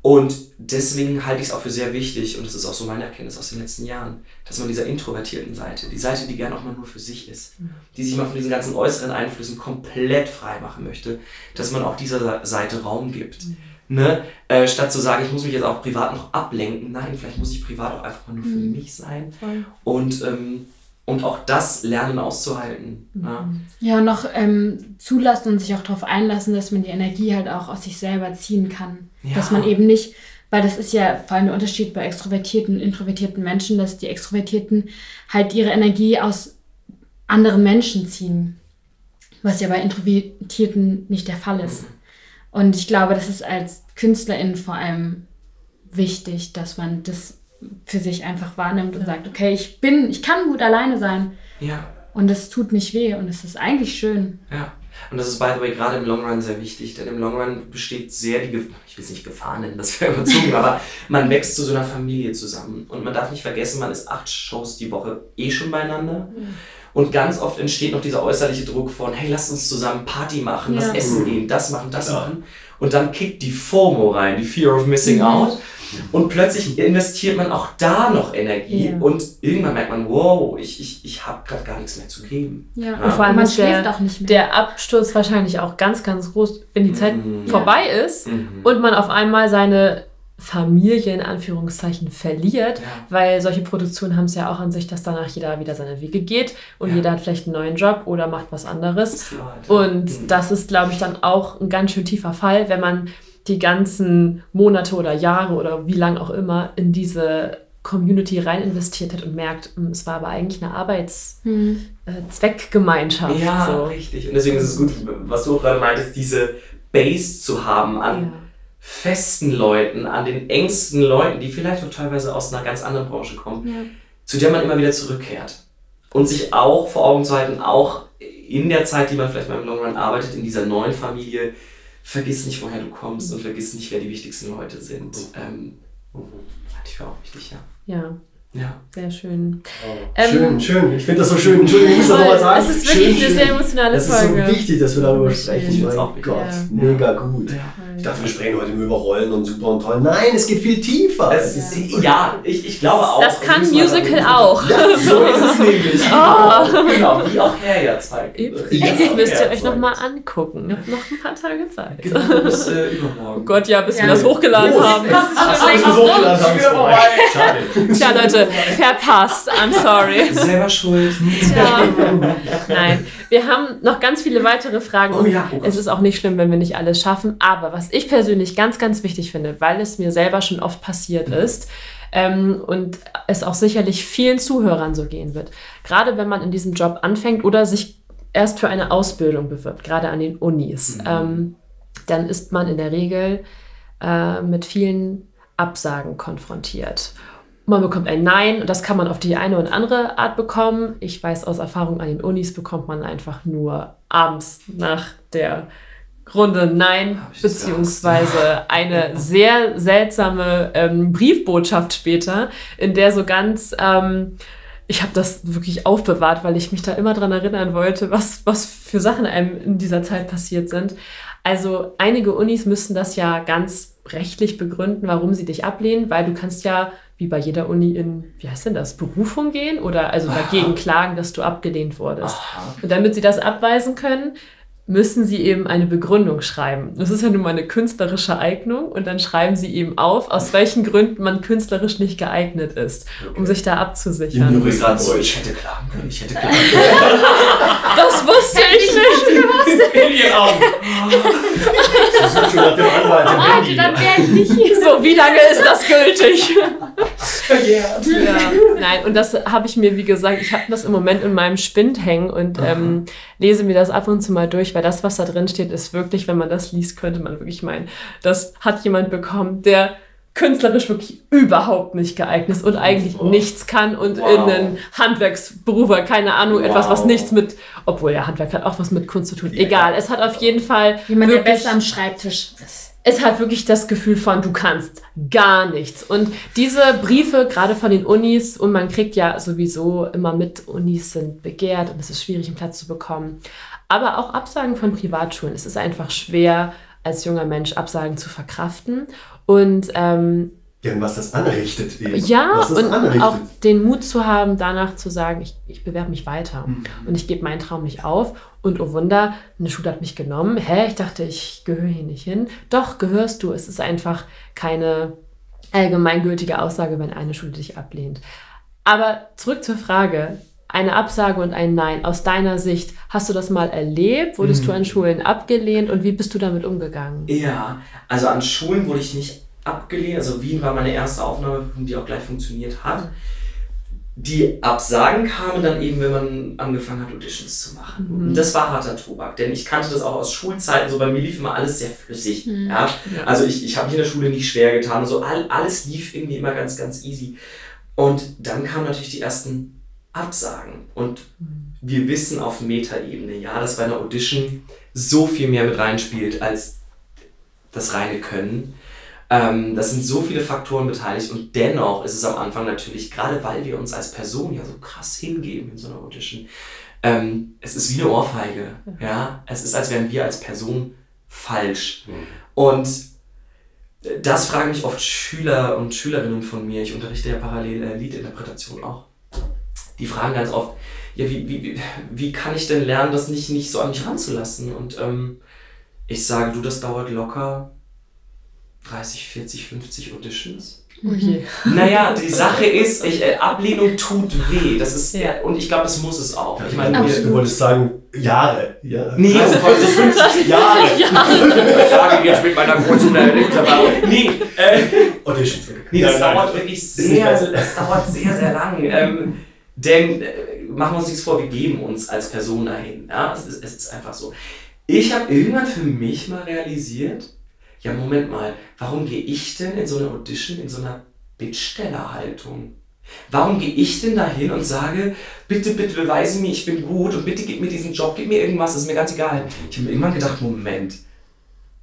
Und deswegen halte ich es auch für sehr wichtig, und das ist auch so meine Erkenntnis aus den letzten Jahren, dass man dieser introvertierten Seite, die Seite, die gerne auch mal nur für sich ist, die sich mal von diesen ganzen äußeren Einflüssen komplett frei machen möchte, dass man auch dieser Seite Raum gibt. Ne? Äh, statt zu sagen, ich muss mich jetzt auch privat noch ablenken, nein, vielleicht muss ich privat auch einfach mal nur für mich sein. Voll. Und, ähm, und auch das lernen auszuhalten. Ja? ja, und noch ähm, zulassen und sich auch darauf einlassen, dass man die Energie halt auch aus sich selber ziehen kann. Ja. Dass man eben nicht, weil das ist ja vor allem der Unterschied bei extrovertierten und introvertierten Menschen, dass die Extrovertierten halt ihre Energie aus anderen Menschen ziehen. Was ja bei Introvertierten nicht der Fall ist. Und ich glaube, das ist als Künstlerin vor allem wichtig, dass man das für sich einfach wahrnimmt und sagt, okay, ich bin, ich kann gut alleine sein ja. und es tut nicht weh und es ist eigentlich schön. Ja, und das ist, by the way, gerade im Long Run sehr wichtig, denn im Long Run besteht sehr die, Gef- ich will es nicht Gefahr nennen, das wäre überzogen, aber man wächst zu so einer Familie zusammen. Und man darf nicht vergessen, man ist acht Shows die Woche eh schon beieinander. Und ganz oft entsteht noch dieser äußerliche Druck von, hey, lasst uns zusammen Party machen, was Ja. essen gehen, das machen, das Klar. machen. Und dann kickt die FOMO rein, die Fear of Missing Mhm. Out. Und plötzlich investiert man auch da noch Energie Ja. und irgendwann merkt man, wow, ich, ich, ich habe gerade gar nichts mehr zu geben. Ja. Und vor allem man ist der- schläft auch nicht mehr. Der Absturz wahrscheinlich auch ganz, ganz groß, wenn die Zeit Mhm. vorbei ist Mhm. und man auf einmal seine Familie in Anführungszeichen verliert, Ja. weil solche Produktionen haben es ja auch an sich, dass danach jeder wieder seine Wege geht und Ja. jeder hat vielleicht einen neuen Job oder macht was anderes. Das. Und Mhm. das ist, glaube ich, dann auch ein ganz schön tiefer Fall, wenn man die ganzen Monate oder Jahre oder wie lang auch immer in diese Community rein investiert hat und merkt, hm, es war aber eigentlich eine Hm. Arbeitszweckgemeinschaft. Ja, so. richtig. Und deswegen ist es gut, was du auch gerade meintest, diese Base zu haben an Ja. festen Leuten, an den engsten Leuten, die vielleicht auch teilweise aus einer ganz anderen Branche kommen, Ja. zu der man immer wieder zurückkehrt. Und sich auch vor Augen zu halten, auch in der Zeit, die man vielleicht beim Long Run arbeitet, in dieser neuen Familie, vergiss nicht, woher du kommst und vergiss nicht, wer die wichtigsten Leute sind. Ähm, halte ich für auch wichtig, ja. Ja, Ja. sehr schön. schön, Ähm, schön. Ich finde das so schön. Entschuldigung, ich muss nochmal sagen. Es ist wirklich schön, eine schön. sehr emotionale Das ist Folge. so wichtig, dass wir darüber sprechen. schön. Ich Mein auch. Gott, Ja. mega gut. Ich dachte, wir sprechen heute nur über Rollen und super und toll. Nein, es geht viel tiefer. Es ist, ja, ich, ich glaube auch. Das kann Musical auch. Ja, so ist es nämlich. Oh. Genau, wie auch Herr ja zeigt. Das müsst ihr euch nochmal angucken. Ihr habt noch ein paar Tage Zeit. Genau, bis äh, übermorgen. Oh Gott, ja, bis wir Ja. das hochgeladen Oh, haben. Ach, so, so an Tanz vorbei. Schade. Tja, Leute, verpasst. I'm sorry. Selber schuld. Ja. Nein, wir haben noch ganz viele weitere Fragen. Oh ja, oh es ist auch nicht schlimm, wenn wir nicht alles schaffen. Aber was ich persönlich ganz, ganz wichtig finde, weil es mir selber schon oft passiert Mhm. ist ähm, und es auch sicherlich vielen Zuhörern so gehen wird, gerade wenn man in diesem Job anfängt oder sich erst für eine Ausbildung bewirbt, gerade an den Unis, Mhm. ähm, dann ist man in der Regel äh, mit vielen Absagen konfrontiert. Man bekommt ein Nein und das kann man auf die eine oder andere Art bekommen. Ich weiß aus Erfahrung an den Unis bekommt man einfach nur abends nach der Runde Nein, beziehungsweise eine sehr seltsame ähm, Briefbotschaft später, in der so ganz, ähm, ich habe das wirklich aufbewahrt, weil ich mich da immer dran erinnern wollte, was, was für Sachen einem in dieser Zeit passiert sind. Also einige Unis müssen das ja ganz rechtlich begründen, warum sie dich ablehnen, weil du kannst ja wie bei jeder Uni in, wie heißt denn das, Berufung gehen oder also dagegen klagen, dass du abgelehnt wurdest. Und damit sie das abweisen können, müssen sie eben eine Begründung schreiben. Das ist ja nun mal eine künstlerische Eignung und dann schreiben sie eben auf, aus welchen Gründen man künstlerisch nicht geeignet ist, um sich da abzusichern. Im Deutsch. ich hätte klagen können, ich hätte klagen können. Das wusste ich nicht. In ihren Augen. Sie sind schon nach dem Anwalt im Handy. dann wäre ich nicht hier. So, wie lange ist das gültig? Verjährt. Ja, nein, und das habe ich mir, wie gesagt, ich habe das im Moment in meinem Spind hängen und ähm, lese mir das ab und zu mal durch, weil das, was da drin steht, ist wirklich, wenn man das liest, könnte man wirklich meinen, das hat jemand bekommen, der künstlerisch wirklich überhaupt nicht geeignet ist und eigentlich Oh. nichts kann und Wow. in einen Handwerksberuf, oder keine Ahnung, etwas, was Wow. nichts mit, obwohl ja, Handwerk hat auch was mit Kunst zu tun. Egal, es hat auf jeden Fall Jemand, der wirklich- besser am Schreibtisch ist. es hat wirklich das Gefühl von, du kannst gar nichts. Und diese Briefe, gerade von den Unis, und man kriegt ja sowieso immer mit, Unis sind begehrt und es ist schwierig, einen Platz zu bekommen. Aber auch Absagen von Privatschulen. Es ist einfach schwer, als junger Mensch Absagen zu verkraften. Und ähm, Denn was das anrichtet eben. ja, und anrichtet. auch den Mut zu haben, danach zu sagen, ich, ich bewerbe mich weiter Mhm. und ich gebe meinen Traum nicht auf. Und oh Wunder, eine Schule hat mich genommen. Hä, ich dachte, ich gehöre hier nicht hin. Doch, gehörst du. Es ist einfach keine allgemeingültige Aussage, wenn eine Schule dich ablehnt. Aber zurück zur Frage. Eine Absage und ein Nein. Aus deiner Sicht, hast du das mal erlebt? Wurdest Mhm. du an Schulen abgelehnt und wie bist du damit umgegangen? Ja, also an Schulen wurde ich nicht abgelehnt. Also Wien war meine erste Aufnahmeprüfung, die auch gleich funktioniert hat. Die Absagen kamen dann eben, wenn man angefangen hat, Auditions zu machen. Mhm. Und das war harter Tobak, denn ich kannte das auch aus Schulzeiten. So bei mir lief immer alles sehr flüssig. Mhm. Ja? Also ich, ich habe mich in der Schule nicht schwer getan. So all, alles lief irgendwie immer ganz, ganz easy. Und dann kamen natürlich die ersten Absagen. Und wir wissen auf Metaebene, ja, dass bei einer Audition so viel mehr mit reinspielt als das reine Können. Ähm, das sind so viele Faktoren beteiligt und dennoch ist es am Anfang natürlich, gerade weil wir uns als Person ja so krass hingeben in so einer Audition, ähm, es ist wie eine Ohrfeige. Ja? Es ist, als wären wir als Person falsch. Und Das fragen mich oft Schüler und Schülerinnen von mir. Ich unterrichte ja parallel äh, Liedinterpretation auch. Die fragen ganz oft, ja, wie, wie, wie- kann ich denn lernen, das nicht, nicht so an mich ranzulassen? Und ähm, ich sage, du, das dauert locker 30, 40, 50 Auditions. Oh je. Naja, die Sache ist, ich, äh, Ablehnung tut weh. Das ist, Ja. und ich glaube, das muss es auch. Ich meine, wir, Du wolltest sagen, Jahre. Ja. Nee, also Gottes 50 Jahre. ich sage jetzt mit meiner kurzen Erfahrung. Nee, äh, Auditions. Nee, das Nein, nein. dauert wirklich nicht sehr, das dauert sehr, sehr lang. Ähm, denn äh, machen wir uns nichts vor, wir geben uns als Person dahin. Ja, es ist, es ist einfach so. Ich habe irgendwann für mich mal realisiert, ja, Moment mal, warum gehe ich denn in so eine Audition in so einer Bittstellerhaltung? Warum gehe ich denn dahin und sage, bitte, bitte beweise mir, ich bin gut und bitte gib mir diesen Job, gib mir irgendwas, ist mir ganz egal. Ich habe mir irgendwann gedacht, Moment,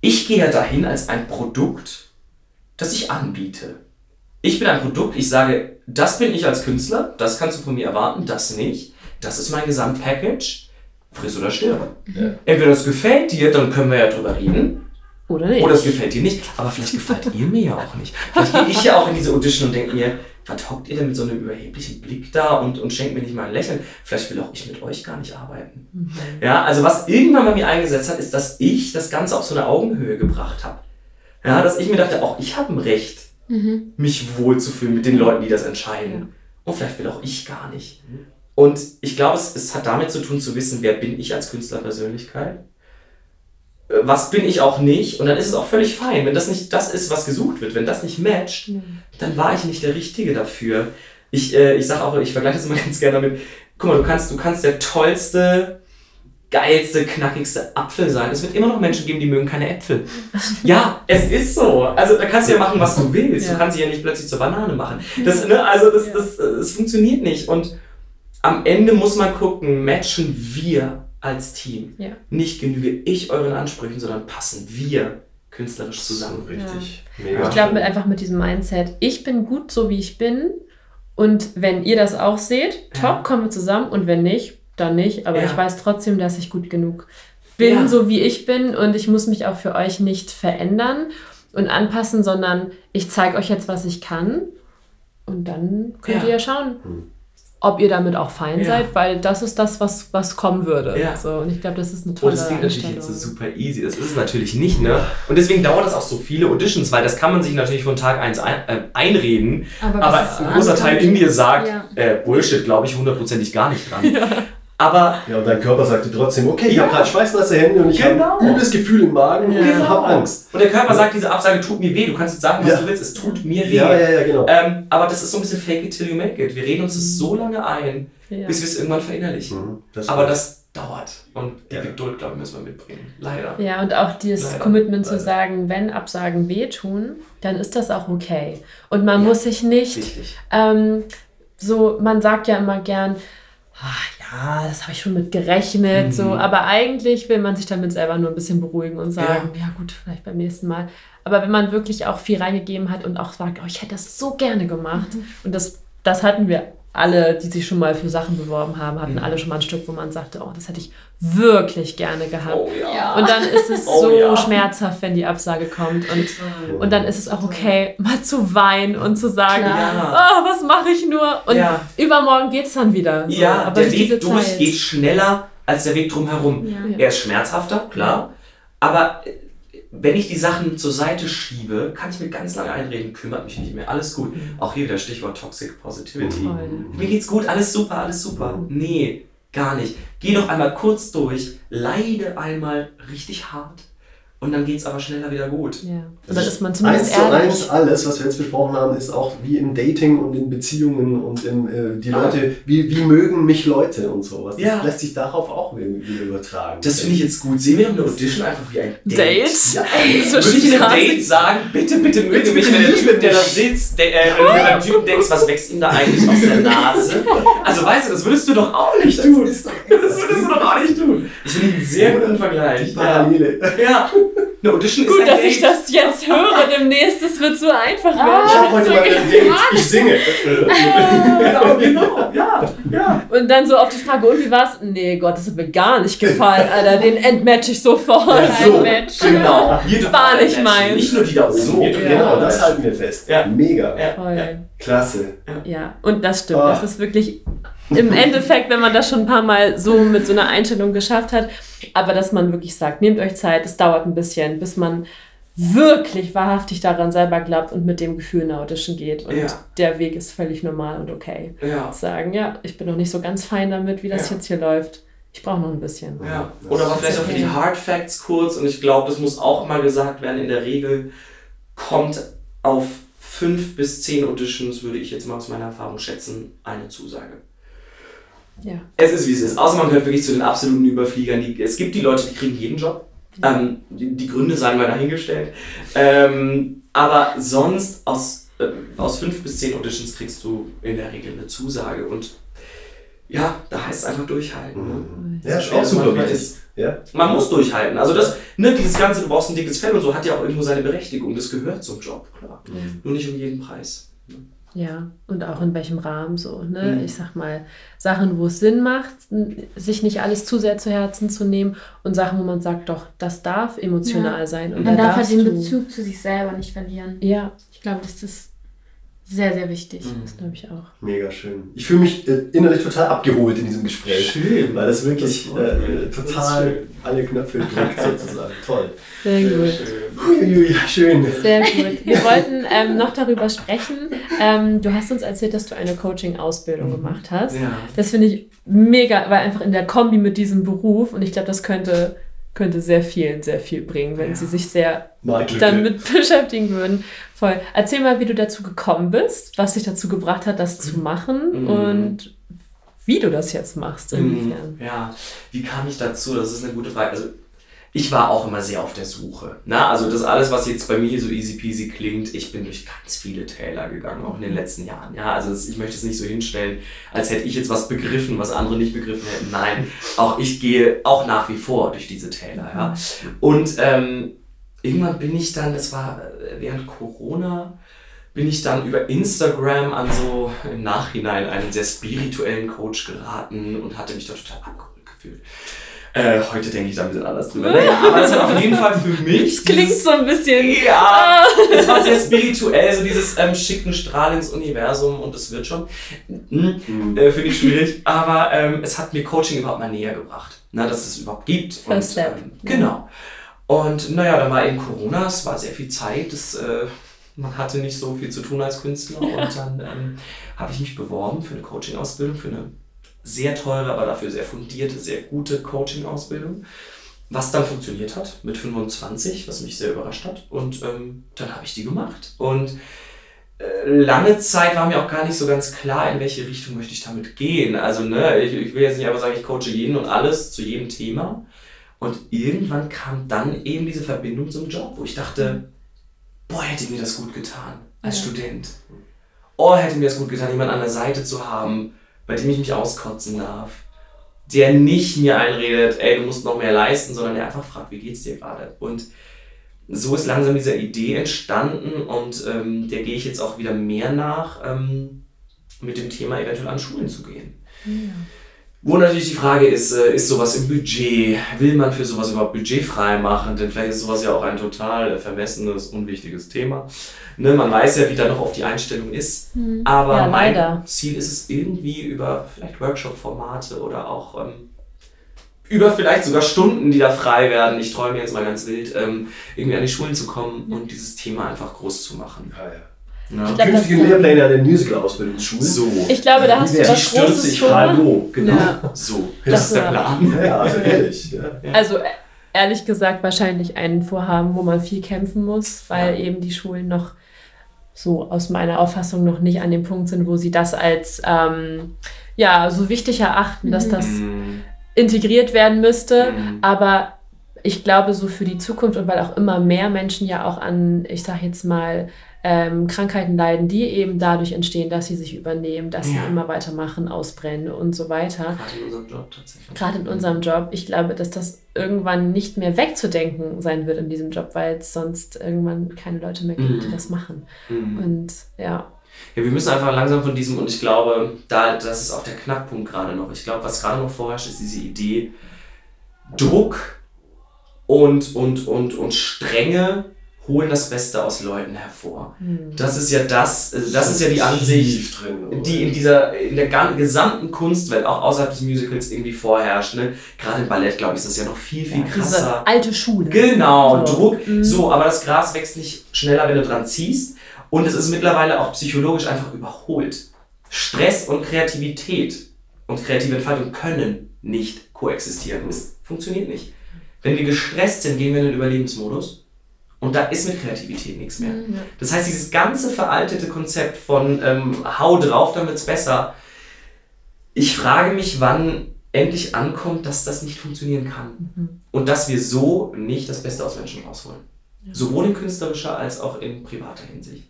ich gehe ja dahin als ein Produkt, das ich anbiete. Ich bin ein Produkt, ich sage, das bin ich als Künstler, das kannst du von mir erwarten, das nicht. Das ist mein Gesamtpackage. Friss oder stirb. Ja. Entweder es gefällt dir, dann können wir ja drüber reden. Oder nicht? Oder es gefällt dir nicht. Aber vielleicht gefällt ihr mir ja auch nicht. Vielleicht gehe ich ja auch in diese Audition und denke mir, was hockt ihr denn mit so einem überheblichen Blick da und, und schenkt mir nicht mal ein Lächeln? Vielleicht will auch ich mit euch gar nicht arbeiten. Ja, also was irgendwann bei mir eingesetzt hat, ist, dass ich das Ganze auf so eine Augenhöhe gebracht habe. Ja, dass ich mir dachte, auch ich habe ein Recht, Mhm. mich wohlzufühlen mit den Leuten, die das entscheiden. Und vielleicht will auch ich gar nicht. Und ich glaube, es, es hat damit zu tun, zu wissen, wer bin ich als Künstlerpersönlichkeit? Äh, Was bin ich auch nicht? Und dann ist es auch völlig fein. Wenn das nicht das ist, was gesucht wird, wenn das nicht matcht, dann war ich nicht der Richtige dafür. Ich, äh, ich sage auch, ich vergleiche das immer ganz gerne damit, guck mal, du kannst, du kannst der tollste, geilste, knackigste Apfel sein. Es wird immer noch Menschen geben, die mögen keine Äpfel. Ja, es ist so. Also da kannst du ja machen, was du willst. Ja. Du kannst sie ja nicht plötzlich zur Banane machen. Das, ne, also das, das, das funktioniert nicht. Und am Ende muss man gucken, matchen wir als Team. Ja. Nicht genüge ich euren Ansprüchen, sondern passen wir künstlerisch zusammen. Richtig. Mega. Ich glaube mit, einfach mit diesem Mindset, ich bin gut so wie ich bin und wenn ihr das auch seht, top, Ja. kommen wir zusammen und wenn nicht, dann nicht. Aber Ja. ich weiß trotzdem, dass ich gut genug bin, Ja. so wie ich bin und ich muss mich auch für euch nicht verändern und anpassen, sondern ich zeige euch jetzt, was ich kann und dann könnt Ja. ihr ja schauen. Hm. Ob ihr damit auch fein Ja. seid, weil das ist das, was, was kommen würde. Ja. So, und ich glaube, das ist eine Und tolle das klingt natürlich jetzt so super easy. Das ist es natürlich nicht, ne? Und deswegen dauert das auch so viele Auditions, weil das kann man sich natürlich von Tag 1 ein, äh, einreden. Aber, Aber ein großer Teil in mir sagt, Ja. äh, Bullshit, glaube ich hundertprozentig gar nicht dran. Aber Ja, und dein Körper sagte trotzdem, okay, ich Ja. habe gerade schweißnasse Hände und ich Genau. habe ein übles Gefühl im Magen und ich Genau. habe Angst. Und der Körper sagt, diese Absage tut mir weh. Du kannst jetzt sagen, was Ja. du willst, es tut mir weh. Ja, ja, ja, genau. Ähm, aber das ist so ein bisschen fake it till you make it. Wir reden uns das so lange ein, Ja. bis wir es irgendwann verinnerlichen. Mhm, das Aber das dauert. Und die Ja. Geduld, glaube ich, müssen wir mitbringen. Leider. Ja, und auch dieses Leider. Commitment zu Leider. sagen, wenn Absagen wehtun, dann ist das auch okay. Und man Ja, muss sich nicht Richtig. ähm, so, man sagt ja immer gern, ah, ja, das habe ich schon mit gerechnet, Mhm. so, aber eigentlich will man sich damit selber nur ein bisschen beruhigen und sagen, ja. gut, vielleicht beim nächsten Mal. Aber wenn man wirklich auch viel reingegeben hat und auch sagt, oh, ich hätte das so gerne gemacht und das, das hatten wir alle, die sich schon mal für Sachen beworben haben, hatten Mhm. alle schon mal ein Stück, wo man sagte, oh, das hätte ich wirklich gerne gehabt. Oh ja. Und dann ist es Oh so ja. schmerzhaft, wenn die Absage kommt. Und, und dann ist es auch okay, mal zu weinen und zu sagen, ah, was mache ich nur? Und Ja. übermorgen geht es dann wieder. So, Ja, aber der Weg durch Zeit- geht schneller als der Weg drumherum. Ja. Er ist schmerzhafter, klar. Aber wenn ich die Sachen zur Seite schiebe, kann ich mir ganz lange einreden, kümmert mich nicht mehr. Alles gut. Auch hier wieder Stichwort Toxic Positivity. Toll. Mir geht's gut, alles super, alles super. Nee, gar nicht. Geh doch einmal kurz durch, leide einmal richtig hart und dann geht's aber schneller wieder gut. Ja. Und dann ist man Eins zumindest zu ehrlich. eins alles, was wir jetzt besprochen haben, ist auch wie im Dating und in Beziehungen und in, äh, die Ah. Leute, wie, wie mögen mich Leute und sowas. Das Ja. lässt sich darauf auch irgendwie übertragen. Das finde ich jetzt gut. Sehen wir doch eine Audition einfach wie ein Date. Date? Ja, Würde ich in einem Date sagen, bitte, bitte möge Bitte, mich, wenn der Typ, der da sitzt, der, äh, wenn du beim Typen denkst, was wächst ihm da eigentlich aus der Nase? Also weißt du, das würdest du doch auch nicht tun. ist doch, Das würdest du doch auch nicht tun. Ich finde einen sehr guten Vergleich. Die Parallele. Ja. Eine Audition ist Gut, ein dass Date. ich das jetzt höre demnächst. Es wird so einfach Ich werden. habe heute mal ein Date. Ich singe. Genau, genau. Ja, ja. Und dann so auf die Frage, und wie war's? Nee, Gott, das hat mir gar nicht gefallen, Alter. Den entmatch ich sofort. Ja, so. Ein Match. Genau. Dürfen War nicht meins. Nicht nur die da oben. So, dürfen genau, das halten wir fest. Ja. Mega. Ja. Voll. Ja. Klasse. Ja, und das stimmt. Ah. Das ist wirklich im Endeffekt, wenn man das schon ein paar Mal so mit so einer Einstellung geschafft hat, aber dass man wirklich sagt, nehmt euch Zeit, es dauert ein bisschen, bis man wirklich wahrhaftig daran selber glaubt und mit dem Gefühl in eine Audition geht. Und Ja. der Weg ist völlig normal und okay. Ja. Sagen, ja, ich bin noch nicht so ganz fein damit, wie das Ja. jetzt hier läuft. Ich brauche noch ein bisschen. Ja. Oder aber vielleicht auch für die okay. Hard Facts kurz und ich glaube, das muss auch mal gesagt werden, in der Regel kommt auf fünf bis zehn Auditions, würde ich jetzt mal aus meiner Erfahrung schätzen, eine Zusage. Ja. Es ist wie es ist. Außer man gehört wirklich zu den absoluten Überfliegern. Die, es gibt die Leute, die kriegen jeden Job. Ähm, die, die Gründe seien mal dahingestellt. Ähm, aber sonst aus, äh, aus fünf bis zehn Auditions kriegst du in der Regel eine Zusage. Und ja, da heißt es einfach durchhalten. Ne? Ja, ist auch super wichtig. Ja. Man muss durchhalten. Also das, ne, dieses ganze, du brauchst ein dickes Fell und so, hat ja auch irgendwo seine Berechtigung. Das gehört zum Job, klar. Nur nicht um jeden Preis. Ja, und auch in welchem Rahmen so. Ne? Mhm. Ich sag mal, Sachen, wo es Sinn macht, sich nicht alles zu sehr zu Herzen zu nehmen und Sachen, wo man sagt, doch, das darf emotional sein. Und Man da darf halt den Bezug zu sich selber nicht verlieren. Ja, Ich glaube, das ist sehr, sehr wichtig. das glaube ich auch. Mega schön. Ich fühle mich äh, innerlich total abgeholt in diesem Gespräch. Schön. Weil das wirklich Das äh, total schön. alle Knöpfe drückt sozusagen. Toll. Sehr gut. Uiuiui, schön. Sehr gut. Wir wollten ähm, noch darüber sprechen. Ähm, du hast uns erzählt, dass du eine Coaching-Ausbildung gemacht hast. Ja. Das finde ich mega, weil einfach in der Kombi mit diesem Beruf und ich glaube, das könnte, könnte sehr vielen sehr viel bringen, wenn Ja. sie sich sehr damit beschäftigen würden. Voll. Erzähl mal, wie du dazu gekommen bist, was dich dazu gebracht hat, das zu machen Mhm. und wie du das jetzt machst, inwiefern. Ja, wie kam ich dazu? Das ist eine gute Frage. Also, ich war auch immer sehr auf der Suche. Na, also das alles, was jetzt bei mir so easy peasy klingt, ich bin durch ganz viele Täler gegangen, auch in den letzten Jahren. Ja, also das, ich möchte es nicht so hinstellen, als hätte ich jetzt was begriffen, was andere nicht begriffen hätten. Nein, auch ich gehe auch nach wie vor durch diese Täler. Ja. Und ähm, irgendwann bin ich dann, das war äh, während Corona, bin ich dann über Instagram an so im Nachhinein einen sehr spirituellen Coach geraten und hatte mich da total abgeholt gefühlt. Äh, heute denke ich da ein bisschen anders drüber. Naja, aber es hat auf jeden Fall für mich. Das klingt dieses- so ein bisschen. ja, es war sehr spirituell, so dieses ähm, schicken Strahl ins Universum und es wird schon. Hm, äh, Finde ich schwierig, aber ähm, es hat mir Coaching überhaupt mal näher gebracht, na, dass es überhaupt gibt. First step. Ähm, genau. Und naja, dann war eben Corona, es war sehr viel Zeit, das, äh, man hatte nicht so viel zu tun als Künstler und dann ähm, habe ich mich beworben für eine Coaching-Ausbildung, für eine sehr teure, aber dafür sehr fundierte, sehr gute Coaching-Ausbildung. Was dann funktioniert hat mit 25, was mich sehr überrascht hat. Und ähm, dann habe ich die gemacht. Und äh, lange Zeit war mir auch gar nicht so ganz klar, in welche Richtung möchte ich damit gehen. Also, ne, ich, ich will jetzt nicht einfach sagen, ich coache jeden und alles zu jedem Thema. Und irgendwann kam dann eben diese Verbindung zum Job, wo ich dachte, boah, hätte mir das gut getan als Ja. Student. Oh, hätte mir das gut getan, jemanden an der Seite zu haben, bei dem ich mich auskotzen darf. Der nicht mir einredet, ey, du musst noch mehr leisten, sondern der einfach fragt, wie geht's dir gerade? Und so ist langsam diese Idee entstanden und ähm, der gehe ich jetzt auch wieder mehr nach, ähm, mit dem Thema eventuell an Schulen zu gehen. Wo natürlich die Frage ist, äh, ist sowas im Budget? Will man für sowas überhaupt budgetfrei machen? Denn vielleicht ist sowas ja auch ein total vermessenes, unwichtiges Thema. Ne, man weiß ja, wie da noch auf die Einstellung ist. Aber Ja, mein leider. Ziel ist es irgendwie über vielleicht Workshop-Formate oder auch ähm, über vielleicht sogar Stunden, die da frei werden. Ich träume jetzt mal ganz wild, ähm, irgendwie an die Schulen zu kommen und dieses Thema einfach groß zu machen. Ja, ja. Ja. glaub, Künftige Lehrpläne an den Musical-Ausbildungsschulen. So, Ich glaube, da hast du Die was stürzt Großes sich vor. Hallo, genau. Ja. so, Das das ist der Plan. Ja, also ehrlich. Ja. Also äh, ehrlich gesagt wahrscheinlich ein Vorhaben, wo man viel kämpfen muss, weil eben die Schulen noch so aus meiner Auffassung noch nicht an dem Punkt sind, wo sie das als ähm, ja so wichtig erachten, dass das Mm, integriert werden müsste. Mhm. Aber ich glaube, so für die Zukunft und weil auch immer mehr Menschen ja auch an, ich sag jetzt mal, ähm, Krankheiten leiden, die eben dadurch entstehen, dass sie sich übernehmen, dass Ja. sie immer weitermachen, ausbrennen und so weiter. Gerade in unserem Job tatsächlich. Gerade in unserem Job, ich glaube, dass das irgendwann nicht mehr wegzudenken sein wird in diesem Job, weil es sonst irgendwann keine Leute mehr gibt, die Mhm. das machen. Mhm. Und ja, Ja, wir müssen einfach langsam von diesem, und ich glaube, da, das ist auch der Knackpunkt gerade noch. Ich glaube, was gerade noch vorherrscht, ist diese Idee, Druck und, und, und, und Strenge holen das Beste aus Leuten hervor. Das ist ja das, äh, das ist ja die Ansicht, drin, die in dieser, in der gesamten Kunstwelt, auch außerhalb des Musicals, irgendwie vorherrscht. Ne? Gerade im Ballett, glaube ich, ist das ja noch viel, viel krasser. diese alte Schule. Genau, So. Druck. Mhm. So, aber das Gras wächst nicht schneller, wenn du dran ziehst. Und es ist mittlerweile auch psychologisch einfach überholt. Stress und Kreativität und kreative Entfaltung können nicht koexistieren. Es funktioniert nicht. Wenn wir gestresst sind, gehen wir in den Überlebensmodus. Und da ist mit Kreativität nichts mehr. Mhm, ja. Das heißt, dieses ganze veraltete Konzept von ähm, hau drauf, damit's besser. Ich frage mich, wann endlich ankommt, dass das nicht funktionieren kann. Mhm. Und dass wir so nicht das Beste aus Menschen rausholen. Sowohl in künstlerischer als auch in privater Hinsicht.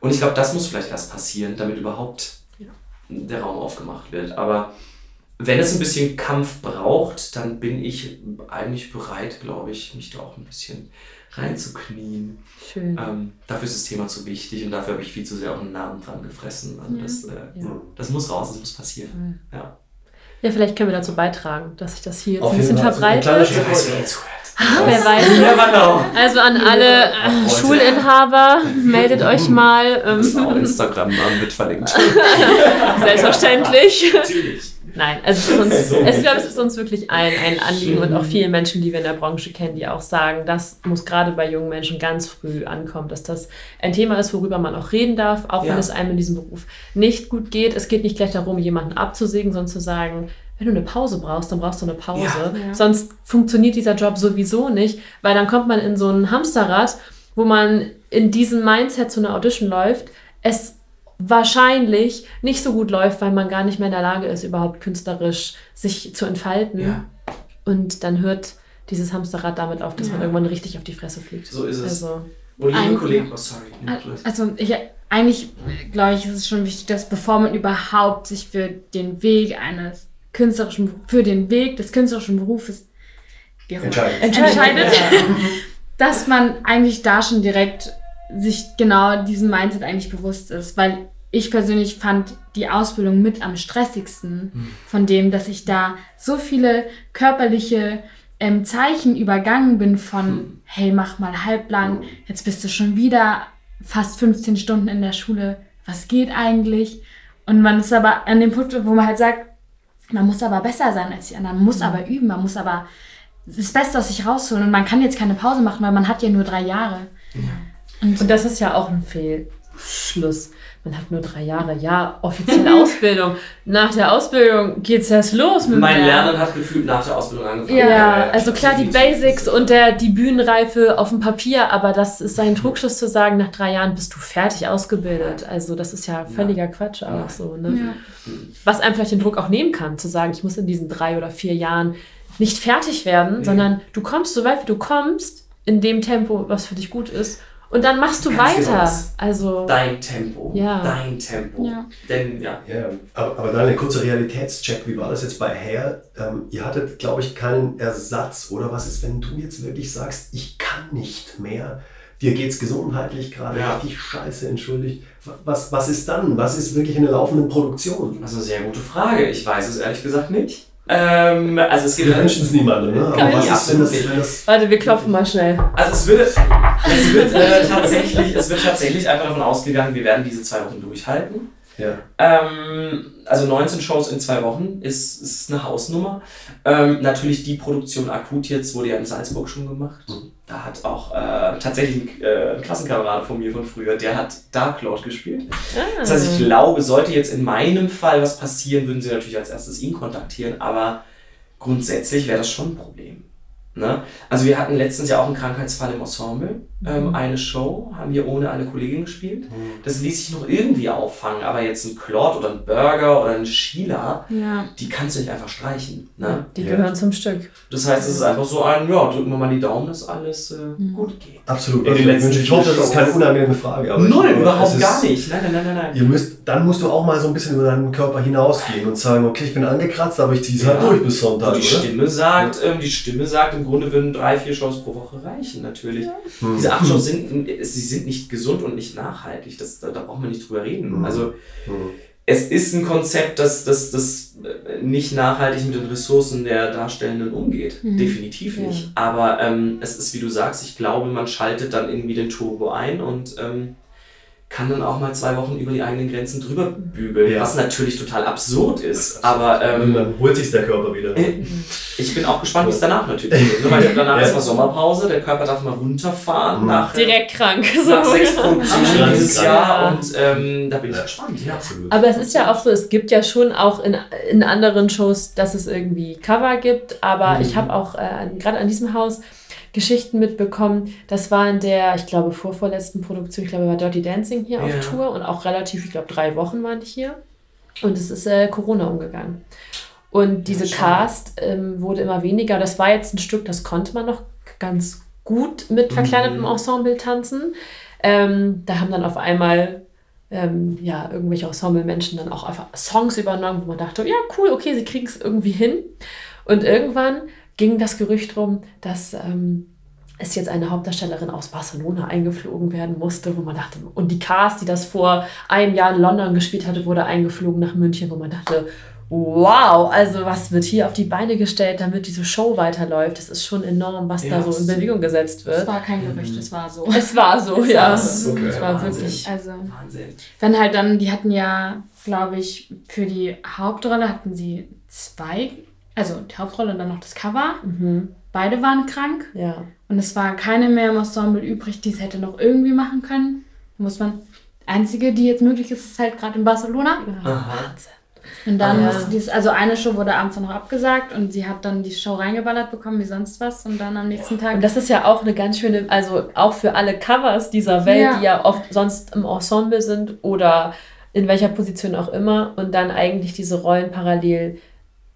Und ich glaube, das muss vielleicht erst passieren, damit überhaupt Ja. der Raum aufgemacht wird. Aber wenn es ein bisschen Kampf braucht, dann bin ich eigentlich bereit, glaube ich, mich da auch ein bisschen reinzuknien. Schön. Ähm, dafür ist das Thema zu wichtig und dafür habe ich viel zu sehr auch einen Namen dran gefressen. Also Ja. das, äh, Ja. das muss raus, das muss passieren. Ja. Ja, vielleicht können wir dazu beitragen, dass sich das hier jetzt Auf ein bisschen Fall. So ein verbreitet. kleiner Wer weiß, genau. Also an alle äh. Schulinhaber, meldet euch mal. Das ist auch Ähm, Instagram äh, mit verlinkt. selbstverständlich. Natürlich. Nein, also es ist uns, es, ich glaube, es ist uns wirklich ein, ein Anliegen und auch vielen Menschen, die wir in der Branche kennen, die auch sagen, das muss gerade bei jungen Menschen ganz früh ankommen, dass das ein Thema ist, worüber man auch reden darf, auch Ja. wenn es einem in diesem Beruf nicht gut geht. Es geht nicht gleich darum, jemanden abzusägen, sondern zu sagen, wenn du eine Pause brauchst, dann brauchst du eine Pause. Ja. Sonst funktioniert dieser Job sowieso nicht, weil dann kommt man in so ein Hamsterrad, wo man in diesem Mindset zu einer Audition läuft, es wahrscheinlich nicht so gut läuft, weil man gar nicht mehr in der Lage ist, überhaupt künstlerisch sich zu entfalten. Ja, Und dann hört dieses Hamsterrad damit auf, dass man irgendwann richtig auf die Fresse fliegt. so ist es. Also, liebe Ein- Kollegen, oh sorry. Ja, Also ich, eigentlich glaube ich, ist es schon wichtig, dass bevor man überhaupt sich für den Weg eines künstlerischen, für den Weg des künstlerischen Berufes Entscheidet. entscheidet, dass man eigentlich da schon direkt sich genau diesem Mindset eigentlich bewusst ist, weil ich persönlich fand die Ausbildung mit am stressigsten von dem, dass ich da so viele körperliche ähm, Zeichen übergangen bin von, hey, mach mal halblang, jetzt bist du schon wieder fast 15 Stunden in der Schule, was geht eigentlich? Und man ist aber an dem Punkt, wo man halt sagt, man muss aber besser sein als die anderen, man muss aber üben, man muss aber das Beste aus sich rausholen. Und man kann jetzt keine Pause machen, weil man hat ja nur drei Jahre. Und, und das ist ja auch ein Fehlschluss. Man hat nur drei Jahre, ja, offizielle Ausbildung. Nach der Ausbildung geht's erst los mit Mein dem Lernen hat gefühlt nach der Ausbildung angefangen. Ja, also klar die. Basics und der, die Bühnenreife auf dem Papier, aber das ist ein Trugschluss zu sagen, nach drei Jahren bist du fertig ausgebildet. Also das ist ja völliger Quatsch auch Nein. so. Ne? ja. Was einem vielleicht den Druck auch nehmen kann, zu sagen, ich muss in diesen drei oder vier Jahren nicht fertig werden, Mhm. sondern du kommst so weit, wie du kommst, in dem Tempo, was für dich gut ist. Und dann machst du Ganz weiter. Also Dein Tempo. Ja. Dein Tempo. Ja. Denn, ja. Ja, aber, aber dann ein kurzer Realitätscheck. Wie war das jetzt bei Hair? Ähm, ihr hattet, glaube ich, keinen Ersatz. Oder was ist, wenn du jetzt wirklich sagst, ich kann nicht mehr? Dir geht es gesundheitlich gerade Ja. richtig scheiße, entschuldigt. Was, was ist dann? Was ist wirklich in der laufenden Produktion? Das ist eine sehr gute Frage. Ich weiß es ehrlich gesagt nicht. Ähm, also es Wir geht wünschen es niemandem, ne? Aber Kann was ist, wenn das, wenn das warte, wir klopfen mal schnell. Also es wird, es wird, äh, tatsächlich, es wird tatsächlich einfach davon ausgegangen, wir werden diese zwei Wochen durchhalten. Ja. Ähm, also 19 Shows in zwei Wochen ist, ist eine Hausnummer. Ähm, natürlich die Produktion akut jetzt wurde ja in Salzburg schon gemacht. Mhm. Da hat auch äh, tatsächlich ein, äh, ein Klassenkamerad von mir von früher, der hat Dark Lord gespielt. Das heißt, ich glaube, sollte jetzt in meinem Fall was passieren, würden sie natürlich als erstes ihn kontaktieren, aber grundsätzlich wäre das schon ein Problem. Ne? Also wir hatten letztens ja auch einen Krankheitsfall im Ensemble. Ähm, eine Show, haben wir ohne eine Kollegin gespielt. Das ließ sich noch irgendwie auffangen, aber jetzt ein Claude oder ein Burger oder ein Sheila, Ja. die kannst du nicht einfach streichen. Ne? Die Ja. gehören zum Stück. Das heißt, es ist einfach so ein, ja, drücken wir mal die Daumen, dass alles äh, gut geht. Absolut. Also, letzten ich hoffe, das ist keine unangenehme Frage. Aber ich Null, glaube, überhaupt gar nicht. Nein, nein, nein, nein, nein. Ihr müsst, dann musst du auch mal so ein bisschen über deinen Körper hinausgehen und sagen, okay, ich bin angekratzt, aber ich ziehe es halt Ja. durch bis Sonntag, Und die oder? Stimme sagt, ähm, die Stimme sagt, im Grunde würden drei, vier Shows pro Woche reichen, natürlich. Diese acht Shows sind, sie sind nicht gesund und nicht nachhaltig. Das, da, da braucht man nicht drüber reden. Mhm. Also Mhm. es ist ein Konzept, das, das, das äh, nicht nachhaltig mit den Ressourcen der Darstellenden umgeht. Mhm. Definitiv Ja. nicht. Aber ähm, es ist, wie du sagst, ich glaube, man schaltet dann irgendwie den Turbo ein und ähm, kann dann auch mal zwei Wochen über die eigenen Grenzen drüber bügeln. Ja. Was natürlich total absurd ist. Aber Und ähm, dann holt sich der Körper wieder. äh, ich bin auch gespannt, wie es danach natürlich geht. Ne, Weil danach Ja. ist mal Sommerpause, der Körper darf mal runterfahren Mhm. nach, Direkt krank. nach So. sechs Produktionen dieses. Jahr Ja. und ähm, da bin ich Ja. gespannt. Ja. Absolut. Aber es ist ja auch so, es gibt ja schon auch in, in anderen Shows, dass es irgendwie Cover gibt, aber Mhm. ich habe auch äh, gerade an diesem Haus Geschichten mitbekommen. Das war in der, ich glaube, vorvorletzten Produktion, ich glaube, war Dirty Dancing hier Ja. auf Tour und auch relativ, ich glaube, drei Wochen waren die hier. Und es ist äh, Corona umgegangen. Und diese schade. Cast ähm, wurde immer weniger. Das war jetzt ein Stück, das konnte man noch ganz gut mit verkleinetem Mhm. Ensemble tanzen. Ähm, da haben dann auf einmal ähm, ja, irgendwelche Ensemble-Menschen dann auch einfach Songs übernommen, wo man dachte, ja, cool, okay, sie kriegen es irgendwie hin. Und irgendwann ging das Gerücht rum, dass ähm, es jetzt eine Hauptdarstellerin aus Barcelona eingeflogen werden musste, wo man dachte, und die Cast, die das vor einem Jahr in London gespielt hatte, wurde eingeflogen nach München, wo man dachte, wow, also was wird hier auf die Beine gestellt, damit diese Show weiterläuft. Das ist schon enorm, was Ja, da so in Bewegung gesetzt Das wird. war kein Gerücht, das war so. Es war so, Es ja. war so. Okay. Es war Wahnsinn. wirklich. Also, Wahnsinn. wenn halt dann, die hatten ja, glaube ich, für die Hauptrolle hatten sie zwei, also die Hauptrolle und dann noch das Cover. Mhm. Beide waren krank Ja. und es war keine mehr im Ensemble übrig, die es hätte noch irgendwie machen können. Da muss man, einzige, die jetzt möglich ist, ist halt gerade in Barcelona. Aha. Wahnsinn. Und dann Ah, ja. musste dies, also eine Show wurde abends noch abgesagt und sie hat dann die Show reingeballert bekommen wie sonst was und dann am nächsten Tag. Und das ist ja auch eine ganz schöne, also auch für alle Covers dieser Welt, Ja. die ja oft sonst im Ensemble sind oder in welcher Position auch immer und dann eigentlich diese Rollen parallel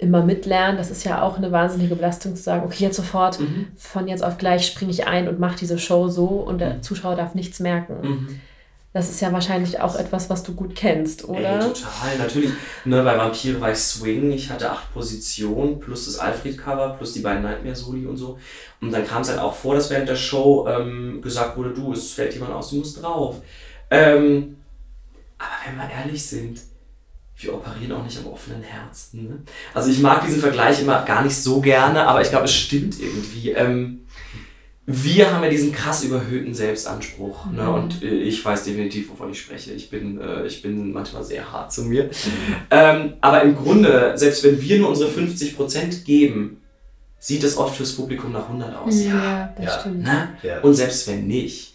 immer mitlernen. Das ist ja auch eine wahnsinnige Belastung zu sagen, okay, jetzt sofort, Mhm. von jetzt auf gleich springe ich ein und mache diese Show so und der Zuschauer darf nichts merken. Mhm. Das ist ja wahrscheinlich auch etwas, was du gut kennst, Ey, oder? total, natürlich. Ne, bei Vampire war ich Swing, ich hatte acht Positionen, plus das Alfred-Cover, plus die beiden Nightmare-Soli und so. Und dann kam es halt auch vor, dass während der Show ähm, gesagt wurde, du, es fällt jemand aus, du musst drauf. Ähm, aber wenn wir ehrlich sind, wir operieren auch nicht am offenen Herzen. Ne? Also ich mag diesen Vergleich immer gar nicht so gerne, aber ich glaube, es stimmt irgendwie. Ähm, wir haben ja diesen krass überhöhten Selbstanspruch. Ne? Und äh, ich weiß definitiv, wovon ich spreche. Ich bin, äh, ich bin manchmal sehr hart zu mir. Ähm, aber im Grunde, selbst wenn wir nur unsere 50% geben, sieht es oft fürs Publikum nach 100 aus. Ja, das Ja. stimmt. Ne? Ja. Und selbst wenn nicht.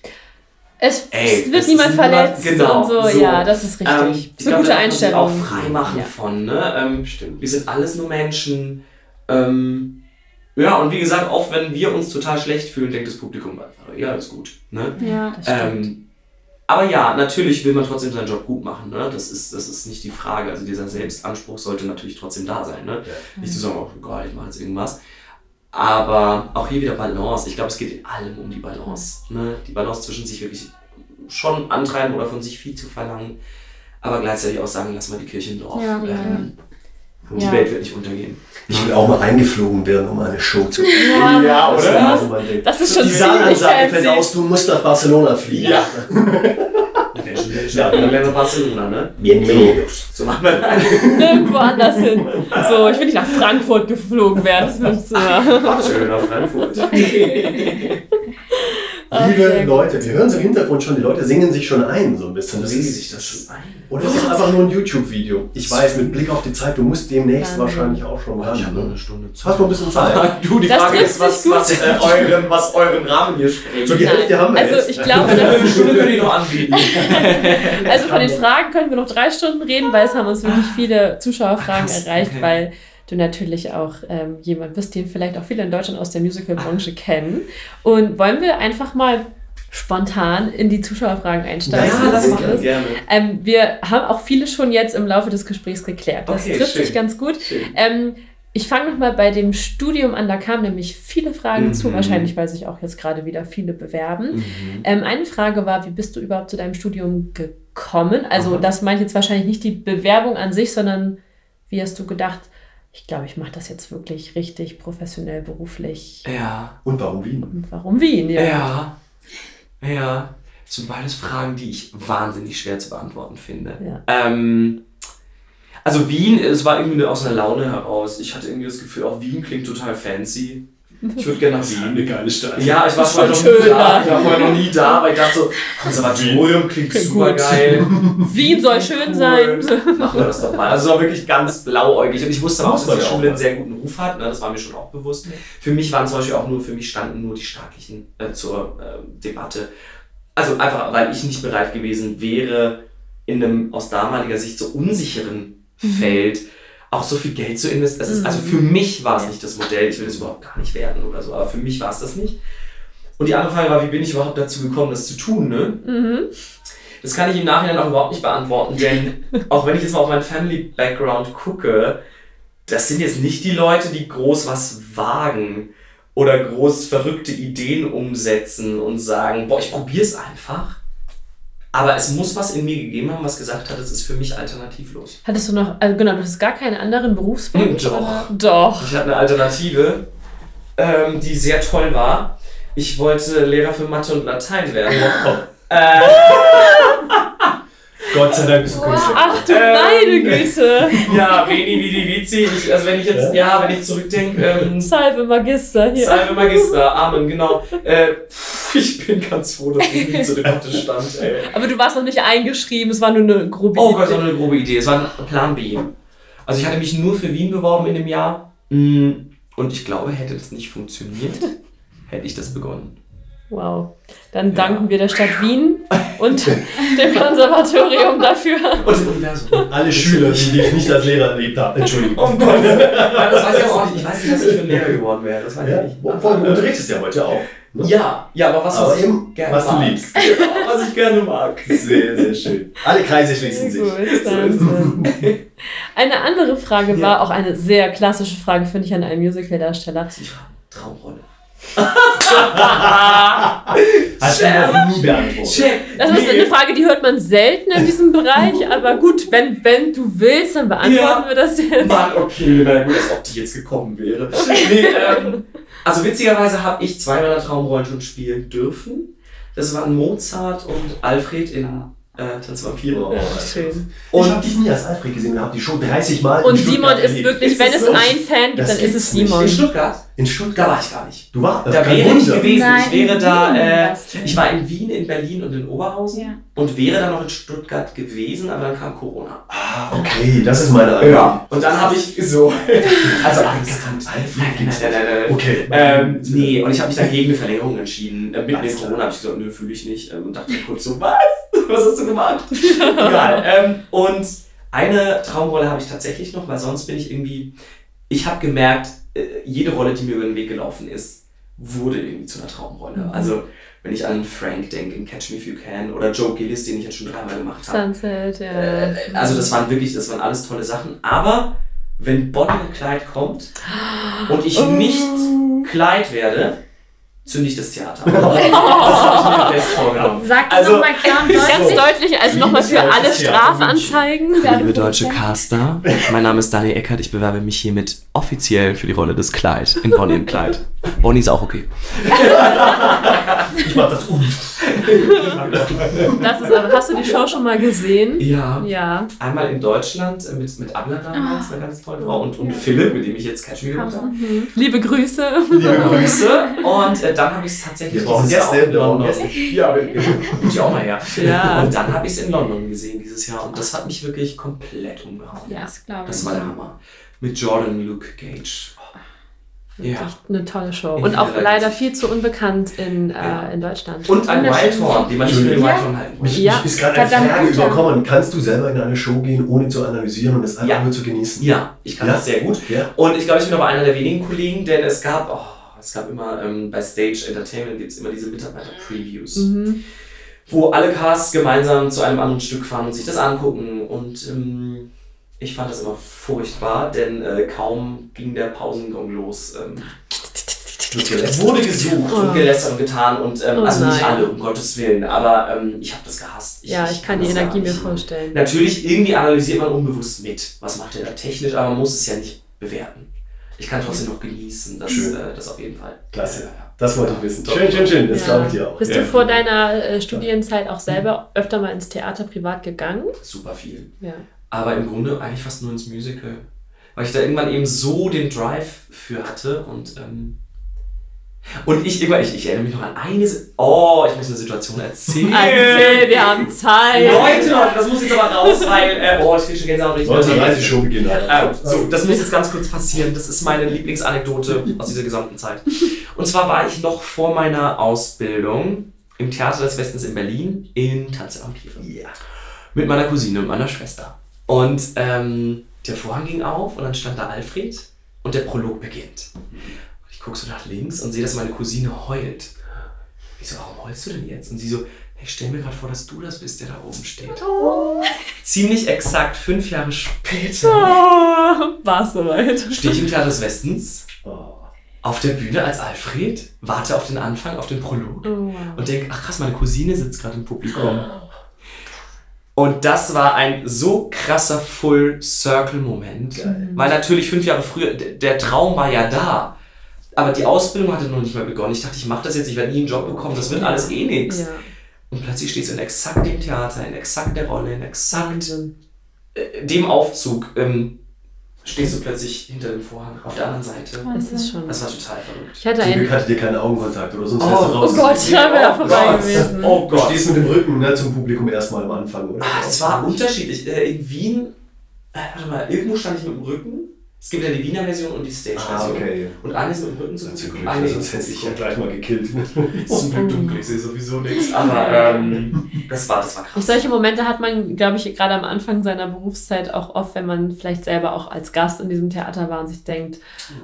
Es, Ey, es wird es niemand ist niemand- verletzt genau, und so. so. Ja, das ist richtig. Ähm, das ich ist eine gute Einstellung. auch frei machen Ja. von. Ne? Ähm, Stimmt. Wir sind alles nur Menschen. Ähm, ja, und wie gesagt, auch wenn wir uns total schlecht fühlen, denkt das Publikum einfach, ja, ist gut. Ne? ja. Das stimmt. Ähm, aber ja, natürlich will man trotzdem seinen Job gut machen. Ne? Das, ist, das ist nicht die Frage. Also dieser Selbstanspruch sollte natürlich trotzdem da sein. Ne? Nicht zu sagen, oh Gott, ich mache jetzt irgendwas. Aber auch hier wieder Balance. Ich glaube, es geht in allem um die Balance. Ne? Die Balance zwischen sich wirklich schon antreiben oder von sich viel zu verlangen. Aber gleichzeitig auch sagen, lass mal die Kirche im Dorf. Ja, ähm, Die Ja. Welt wird nicht untergehen. Ich will auch mal eingeflogen werden, um eine Show zu Ja, Ja, Das oder? Ding. Das ist schon Die ziemlich Saalansage fällt aus, du musst nach Barcelona fliegen. Ja. Ja, dann wären wir Barcelona, ne? Bienvenidos. So machen wir das. Nirgendwo anders hin. So, ich will nicht nach Frankfurt geflogen werden. Das du machen. Schön auf Frankfurt. Liebe. Leute, wir hören es im Hintergrund schon, die Leute singen sich schon ein, so ein bisschen. Das ist, sich das schon ein? Oder ist das einfach nur ein YouTube-Video? Ich weiß, mit Blick auf die Zeit, du musst demnächst Wahnsinn. wahrscheinlich auch schon ran. Ich habe noch ne? eine Stunde Zeit. Hast noch ein bisschen Zeit. Du, die Das Frage ist, was, was, äh, euren, was euren Rahmen hier sprengt. So die Hälfte haben wir Also jetzt. ich glaube, Eine Stunde würde ich noch anbieten. also von den Fragen können wir noch drei Stunden reden, weil es haben uns wirklich viele Zuschauerfragen Krass, erreicht, okay. weil du natürlich auch ähm, jemand bist, den vielleicht auch viele in Deutschland aus der Musical-Branche kennen. Und wollen wir einfach mal spontan in die Zuschauerfragen einsteigen. Ja, das machen wir gerne. Ähm, wir haben auch viele schon jetzt im Laufe des Gesprächs geklärt. Das Okay, trifft schön. sich ganz gut. Ähm, ich fange nochmal bei dem Studium an, da kamen nämlich viele Fragen Mhm. zu, wahrscheinlich weil sich auch jetzt gerade wieder viele bewerben. Mhm. Ähm, eine Frage war, wie bist du überhaupt zu deinem Studium gekommen? Also Aha. das meint jetzt wahrscheinlich nicht die Bewerbung an sich, sondern wie hast du gedacht, ich glaube, ich mache das jetzt wirklich richtig professionell, beruflich. Ja. Und warum Wien? Und warum Wien? Ja. Ja. Das sind beides Fragen, die ich wahnsinnig schwer zu beantworten finde. Ja. Ähm, also Wien, es war irgendwie aus einer Laune heraus. Ich hatte irgendwie das Gefühl, auch Wien klingt total fancy. Ich würde gerne nach Wien. Eine geile Stadt. Ja, ich war vorher noch schon nie da. Ich war vorher noch nie da, weil ich dachte so, Konservatorium klingt Klingt super geil. Wien soll schön sein. Machen wir das doch mal. Also es war wirklich ganz blauäugig. Und ich wusste aber auch, dass die Schule einen sehr guten Ruf hat. Ne? Das war mir schon auch bewusst. Für mich waren zum Beispiel auch nur, für mich standen nur die staatlichen äh, zur äh, Debatte. Also einfach, weil ich nicht bereit gewesen wäre, in einem aus damaliger Sicht so unsicheren Feld auch so viel Geld zu investieren. Ist, Also für mich war es nicht das Modell. Ich will es überhaupt gar nicht werden oder so. Aber für mich war es das nicht. Und die andere Frage war, wie bin ich überhaupt dazu gekommen, das zu tun? Ne? Mhm. Das kann ich im Nachhinein auch überhaupt nicht beantworten, denn auch wenn ich jetzt mal auf meinen Family-Background gucke, das sind jetzt nicht die Leute, die groß was wagen oder groß verrückte Ideen umsetzen und sagen, boah, ich probiere es einfach. Aber es muss was in mir gegeben haben, was gesagt hat, es ist für mich alternativlos. Hattest du noch, also genau, du hast gar keinen anderen Berufswunsch? Doch. oder? Doch. Ich hatte eine Alternative, ähm, die sehr toll war. Ich wollte Lehrer für Mathe und Latein werden. äh, Gott sei Dank bist du Künstler. Ach du Ähm, meine Güte. Ja, Veni Vidi Vici. Ich, also wenn ich jetzt, ja, wenn ich zurückdenke, ähm, Salve Magister hier. Salve Magister, Amen, genau. Äh, ich bin ganz froh, dass ich nie zur Debatte stand, ey. Aber du warst noch nicht eingeschrieben, es war nur eine grobe Oh Gott, das Idee. war nur eine grobe Idee. Es war ein Plan B. Also ich hatte mich nur für Wien beworben in dem Jahr. Mm, Und ich glaube, hätte das nicht funktioniert, hätte ich das begonnen. Wow. Dann Ja. danken wir der Stadt Wien und dem Konservatorium dafür. Und im Universum. Alle Schüler, die ich nicht als Lehrer erlebt habe. Entschuldigung. Oh Gott. Das weiß ich aber auch nicht. Ich weiß nicht, was ich für ein Lehrer geworden wäre. Das weiß Ja, ich nicht. obwohl, du unterrichtest ja heute auch. ne? Ja, ja, aber was, Aber was ich eben, gerne was du mag. liebst. Genau, was ich gerne mag. Sehr, sehr schön. Alle Kreise schließen sich. Gut. Eine andere Frage war, auch eine sehr klassische Frage, finde ich, an einen Musicaldarsteller. Traumrolle. Hast du noch nie beantwortet. Check. Das ist eine Frage, die hört man selten in diesem Bereich, aber gut, wenn, wenn du willst, dann beantworten Ja. wir das jetzt. Mann, okay, na gut, als ob die jetzt gekommen wäre. Nee, ähm, also witzigerweise habe ich zwei meiner Traumrollen schon spielen dürfen. Das waren Mozart und Alfred in äh, Tanz der Vampire. Oh, Ja, Alter. schön. ich Und- habe dich nie als Alfred gesehen, wir haben die schon 30 Mal in Und Simon ist erlebt. wirklich, Ist wenn es so? einen Fan gibt, Das dann ist es nicht. Simon. In Stuttgart? In Da Stuttgart. war ich gar nicht. Du warst Da wäre ich Wunder. gewesen. Nein, ich wäre in da, äh, ich war in Wien, in Berlin und in Oberhausen Ja. und wäre dann noch in Stuttgart gewesen, aber dann kam Corona. Ah, okay, das ist meine Antwort. Und dann habe ich so, also Nein, Angst. Alfred Nein, nein, gibt's nein, nein, nein. Okay. Ähm, nee, und ich habe mich dann gegen eine Verlängerung entschieden. Äh, mitten in. Corona habe ich gesagt, nö, fühle ich nicht. Ähm, und dachte mir kurz so, was? Was hast du gemacht? Egal. Ähm, und eine Traumrolle habe ich tatsächlich noch, weil sonst bin ich irgendwie, ich habe gemerkt, äh, jede Rolle, die mir über den Weg gelaufen ist, wurde irgendwie zu einer Traumrolle. Also, wenn ich an Frank denke in Catch Me If You Can oder Joe Gillis, den ich jetzt schon dreimal gemacht habe. Sunset, ja. Äh, also das waren wirklich, das waren alles tolle Sachen. Aber wenn Bonnie und Clyde kommt und ich nicht Clyde werde, zünde ich das Theater. Das habe ich mir fest vorgenommen. Sag das Also- nochmal Ganz deutlich. deutlich, also nochmal für alle Strafanzeigen. Liebe deutsche Caster, mein Name ist Daniel Eckert. Ich bewerbe mich hiermit offiziell für die Rolle des Clyde in Bonnie und Clyde. Bonnie ist auch okay. Ich mach das um. Das ist aber, hast du die Show schon mal gesehen? Ja, Ja. einmal in Deutschland äh, mit, mit Abla damals, eine ganz tolle Frau, und, und Philipp, mit dem ich jetzt Catch Me gemacht habe. Liebe Grüße. Liebe Grüße. Und äh, dann habe ich es tatsächlich Wir brauchen dieses Jahr auch Gäste, in wir brauchen London. Gäste. Ja, kommt ja auch mal her. Ja. Und dann habe ich es in London gesehen dieses Jahr und das hat mich wirklich komplett umgehauen. Ja, das glaube ich. Das war der Hammer. Mit Jordan Luke Gage. Ja. Eine tolle Show. In Und auch leider viel zu unbekannt in, Ja. äh, in Deutschland. Und ein. Wildhorn, den man nicht für den Ja. Wildhorn halten muss. Mich, Ja. mich ist gerade eine Frage überkommen. Kannst du selber in eine Show gehen, ohne zu analysieren und es einfach Ja. nur zu genießen? Ja, ich kann Ja. das sehr gut. Ja. Und ich glaube, ich bin aber einer der wenigen Kollegen, denn es gab, oh, es gab immer ähm, bei Stage Entertainment gibt es immer diese Mitarbeiter-Previews, Mhm. wo alle Casts gemeinsam zu einem anderen Stück fahren und sich das angucken. Und ähm, ich fand das immer furchtbar, denn äh, kaum ging der Pausengong los. Ähm, es wurde gesucht und gelästert und getan und ähm, Oh also nicht alle, um Gottes Willen, aber ähm, ich habe das gehasst. Ja, ich kann die Energie mir vorstellen. Natürlich, irgendwie analysiert man unbewusst mit, was macht er da technisch, aber man muss es ja nicht bewerten. Ich kann trotzdem noch genießen, das, Schön. äh, das auf jeden Fall. Klasse. Ja, ja. Das wollte ich wissen. Schön, schön, schön. Das glaube ich dir auch. Bist Ja. du vor deiner äh, Studienzeit auch selber öfter mal ins Theater privat gegangen? Super viel. Ja. Aber im Grunde eigentlich fast nur ins Musical. Weil ich da irgendwann eben so den Drive für hatte und ähm, und ich immer, ich, ich erinnere mich noch an eine, oh, ich muss eine Situation erzählen. Erzähl, wir haben Zeit. Leute, das muss jetzt aber raus, weil, äh, oh, ich kriege schon Gänsehaut. wenn ich Sollte die dran denke. Reiseshow beginnen. Äh, so, das muss jetzt ganz kurz passieren. Das ist meine Lieblingsanekdote aus dieser gesamten Zeit. Und zwar war ich noch vor meiner Ausbildung im Theater des Westens in Berlin in Tanze am Vampire. Ja. Mit meiner Cousine und meiner Schwester. Und ähm, der Vorhang ging auf und dann stand da Alfred und der Prolog beginnt. Und ich gucke so nach links und sehe, dass meine Cousine heult. Ich so, warum heulst du denn jetzt? Und sie so, ich stell mir gerade vor, dass du das bist, der da oben steht. Ziemlich exakt fünf Jahre später Oh, war es soweit. stehe ich im Theater des Westens Oh. auf der Bühne als Alfred, warte auf den Anfang, auf den Prolog Oh, und denke, ach krass, meine Cousine sitzt gerade im Publikum. Und das war ein so krasser Full-Circle-Moment. Geil. Weil natürlich fünf Jahre früher, der Traum war ja da. Aber die Ausbildung hatte noch nicht mal begonnen. Ich dachte, ich mache das jetzt, ich werde nie einen Job bekommen, das wird alles eh nichts. Ja. Und plötzlich stehst du in exakt dem Theater, in exakt der Rolle, in exakt Wahnsinn. äh, dem Aufzug. Ähm, stehst du plötzlich hinter dem Vorhang auf der anderen Seite. Es ist schon. Das war total verrückt. Ich hatte Zum Glück einen. hattet ihr keinen Augenkontakt oder sonst Oh, wärst du raus. Oh Gott, da wäre Oh vorbei Gott. gewesen. Oh Du Gott. stehst mit dem Rücken ne, zum Publikum erstmal am Anfang, oder? Ah, es war unterschiedlich. Äh, in Wien, äh, warte mal, irgendwo stand ich mit dem Rücken. Es gibt ja die Wiener Version und die Ah, Stage-Version. okay. Und eine ist mit dem Rücken zum Glück, Ah, sonst hätte ich ja gleich mal gekillt. zum Glück dunkel, ich sehe sowieso nichts. Aber ähm, das war, das war Und krass. solche Momente hat man, glaube ich, gerade am Anfang seiner Berufszeit auch oft, wenn man vielleicht selber auch als Gast in diesem Theater war und sich denkt,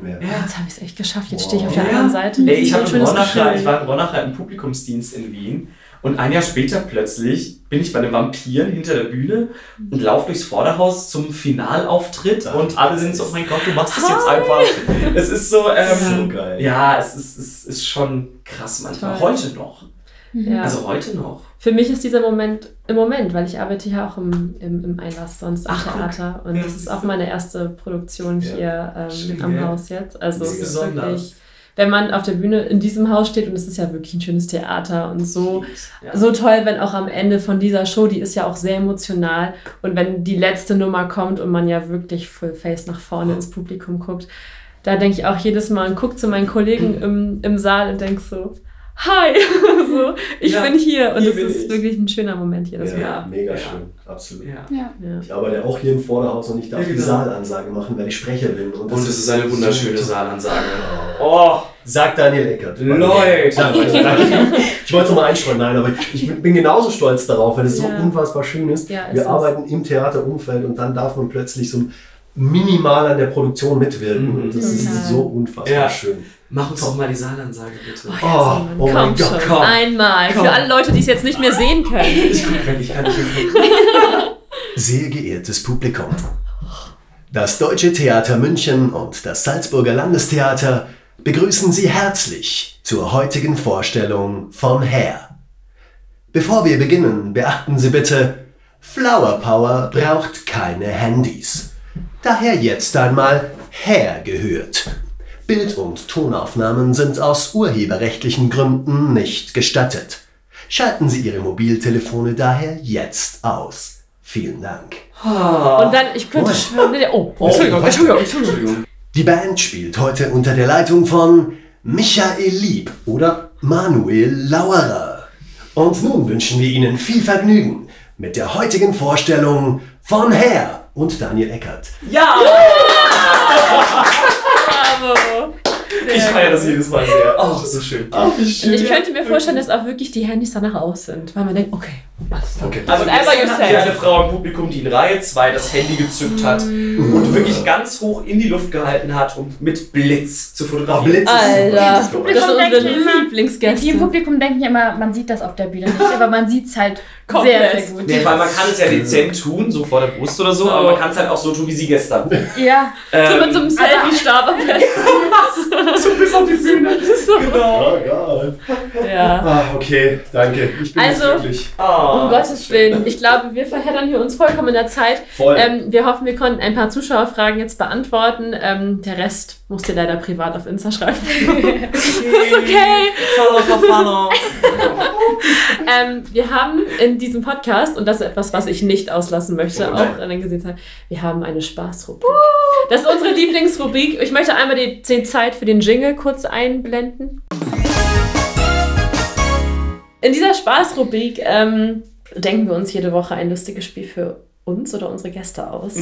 Ja. ja, jetzt habe ich es echt geschafft, jetzt Wow. stehe ich auf der Ja. anderen Seite. Ey, ich, schönes Ronacher, Gefühl. ich war im Ronacher im Publikumsdienst in Wien und ein Jahr später plötzlich bin ich bei den Vampiren hinter der Bühne und laufe durchs Vorderhaus zum Finalauftritt Ach, und alle sind so, oh mein Gott, du machst das jetzt einfach. Es ist so, ähm, So geil. ja, es ist, es ist schon krass manchmal. Toll. Heute noch. Ja. Also heute noch. Für mich ist dieser Moment im Moment, weil ich arbeite ja auch im, im, im Einlass sonst am Ach. Theater und Ja, das ist auch meine erste Produktion Ja. hier ähm, Schön, am? Haus jetzt. Also Das es ist wirklich, wenn man auf der Bühne in diesem Haus steht und es ist ja wirklich ein schönes Theater und so Ja. so toll, wenn auch am Ende von dieser Show, die ist ja auch sehr emotional und wenn die letzte Nummer kommt und man ja wirklich full face nach vorne ins Publikum guckt, da denke ich auch jedes Mal und gucke zu meinen Kollegen im, im Saal und denke so, hi, so, ich Ja, bin hier und hier es ist ich. wirklich ein schöner Moment jedes Ja, Mal. mega Ja. schön, absolut. Ja. Ja. Ja. Ich arbeite auch hier im Vorderhaus und ich darf Ja, die genau. Saalansage machen, weil ich Sprecher bin. Und, Und es ist eine so wunderschöne toll. Saalansage. Oh, Sagt Daniel Eckert. Leute. Ich wollte es nochmal einstreuen, nein, aber ich bin genauso stolz darauf, weil es so unfassbar schön ist. Ja, ist Wir es. arbeiten im Theaterumfeld und dann darf man plötzlich so minimal an der Produktion mitwirken. Mhm. Und das ist Total. so unfassbar Ja. schön. mach uns doch mal die Saalansage, bitte. Oh, Oh, ja, Simon, oh mein komm Gott, schon. komm. Einmal. Komm. Für alle Leute, die es jetzt nicht mehr sehen können. Ich guck weg, ich kann nicht mehr Sehr geehrtes Publikum. Das Deutsche Theater München und das Salzburger Landestheater begrüßen Sie herzlich zur heutigen Vorstellung von Hair. Bevor wir beginnen, beachten Sie bitte, Flower Power braucht keine Handys. Daher jetzt einmal Hair gehört. Bild- und Tonaufnahmen sind aus urheberrechtlichen Gründen nicht gestattet. Schalten Sie Ihre Mobiltelefone daher jetzt aus. Vielen Dank. Und dann, ich könnte Oh. schwören, oh, oh. Entschuldigung, Entschuldigung, Entschuldigung. Die Band spielt heute unter der Leitung von Michael Lieb oder Manuel Lauerer. Und nun wünschen wir Ihnen viel Vergnügen mit der heutigen Vorstellung von Herr und Daniel Eckert. Ja! Bravo. Ich feiere das jedes Mal sehr. Oh, so schön. Ach, wie schön. Ich könnte mir vorstellen, dass auch wirklich die Handys danach aus sind, weil man denkt, okay, was Okay. Also say. wir eine Frau im Publikum, die in Reihe 2 das Handy gezückt hat und wirklich ganz hoch in die Luft gehalten hat, um mit Blitz zu Oh, fotografieren. Blitz ist super. Alter, Das das ist unsere denkt immer, Die im Lieblingsgäste. Publikum denken ja immer, man sieht das auf der Bühne nicht, aber man sieht es halt Komplett. sehr, sehr gut. Nee, weil man kann es ja dezent tun, so vor der Brust oder so, aber man kann es halt auch so tun wie sie gestern. Ja, So Ähm, mit so einem Selfie-Stab am besten. so bis auf die Bühne. Genau. Oh Gott. Ja. Ah, okay, danke. Ich bin Also- wirklich Ah, Um Gottes Willen. Ich glaube, wir verheddern hier uns vollkommen in der Zeit. voll. Ähm, wir hoffen, wir konnten ein paar Zuschauerfragen jetzt beantworten. Ähm, der Rest musst ihr leider privat auf Insta schreiben. okay. Follow for follow. Ähm, wir haben in diesem Podcast, und das ist etwas, was ich nicht auslassen möchte, Oh auch an den Gesichtern, wir haben eine Spaßrubrik. Das ist unsere Lieblingsrubrik. Ich möchte einmal die, die Zeit für den Jingle kurz einblenden. In dieser Spaßrubrik ähm, denken wir uns jede Woche ein lustiges Spiel für uns oder unsere Gäste aus.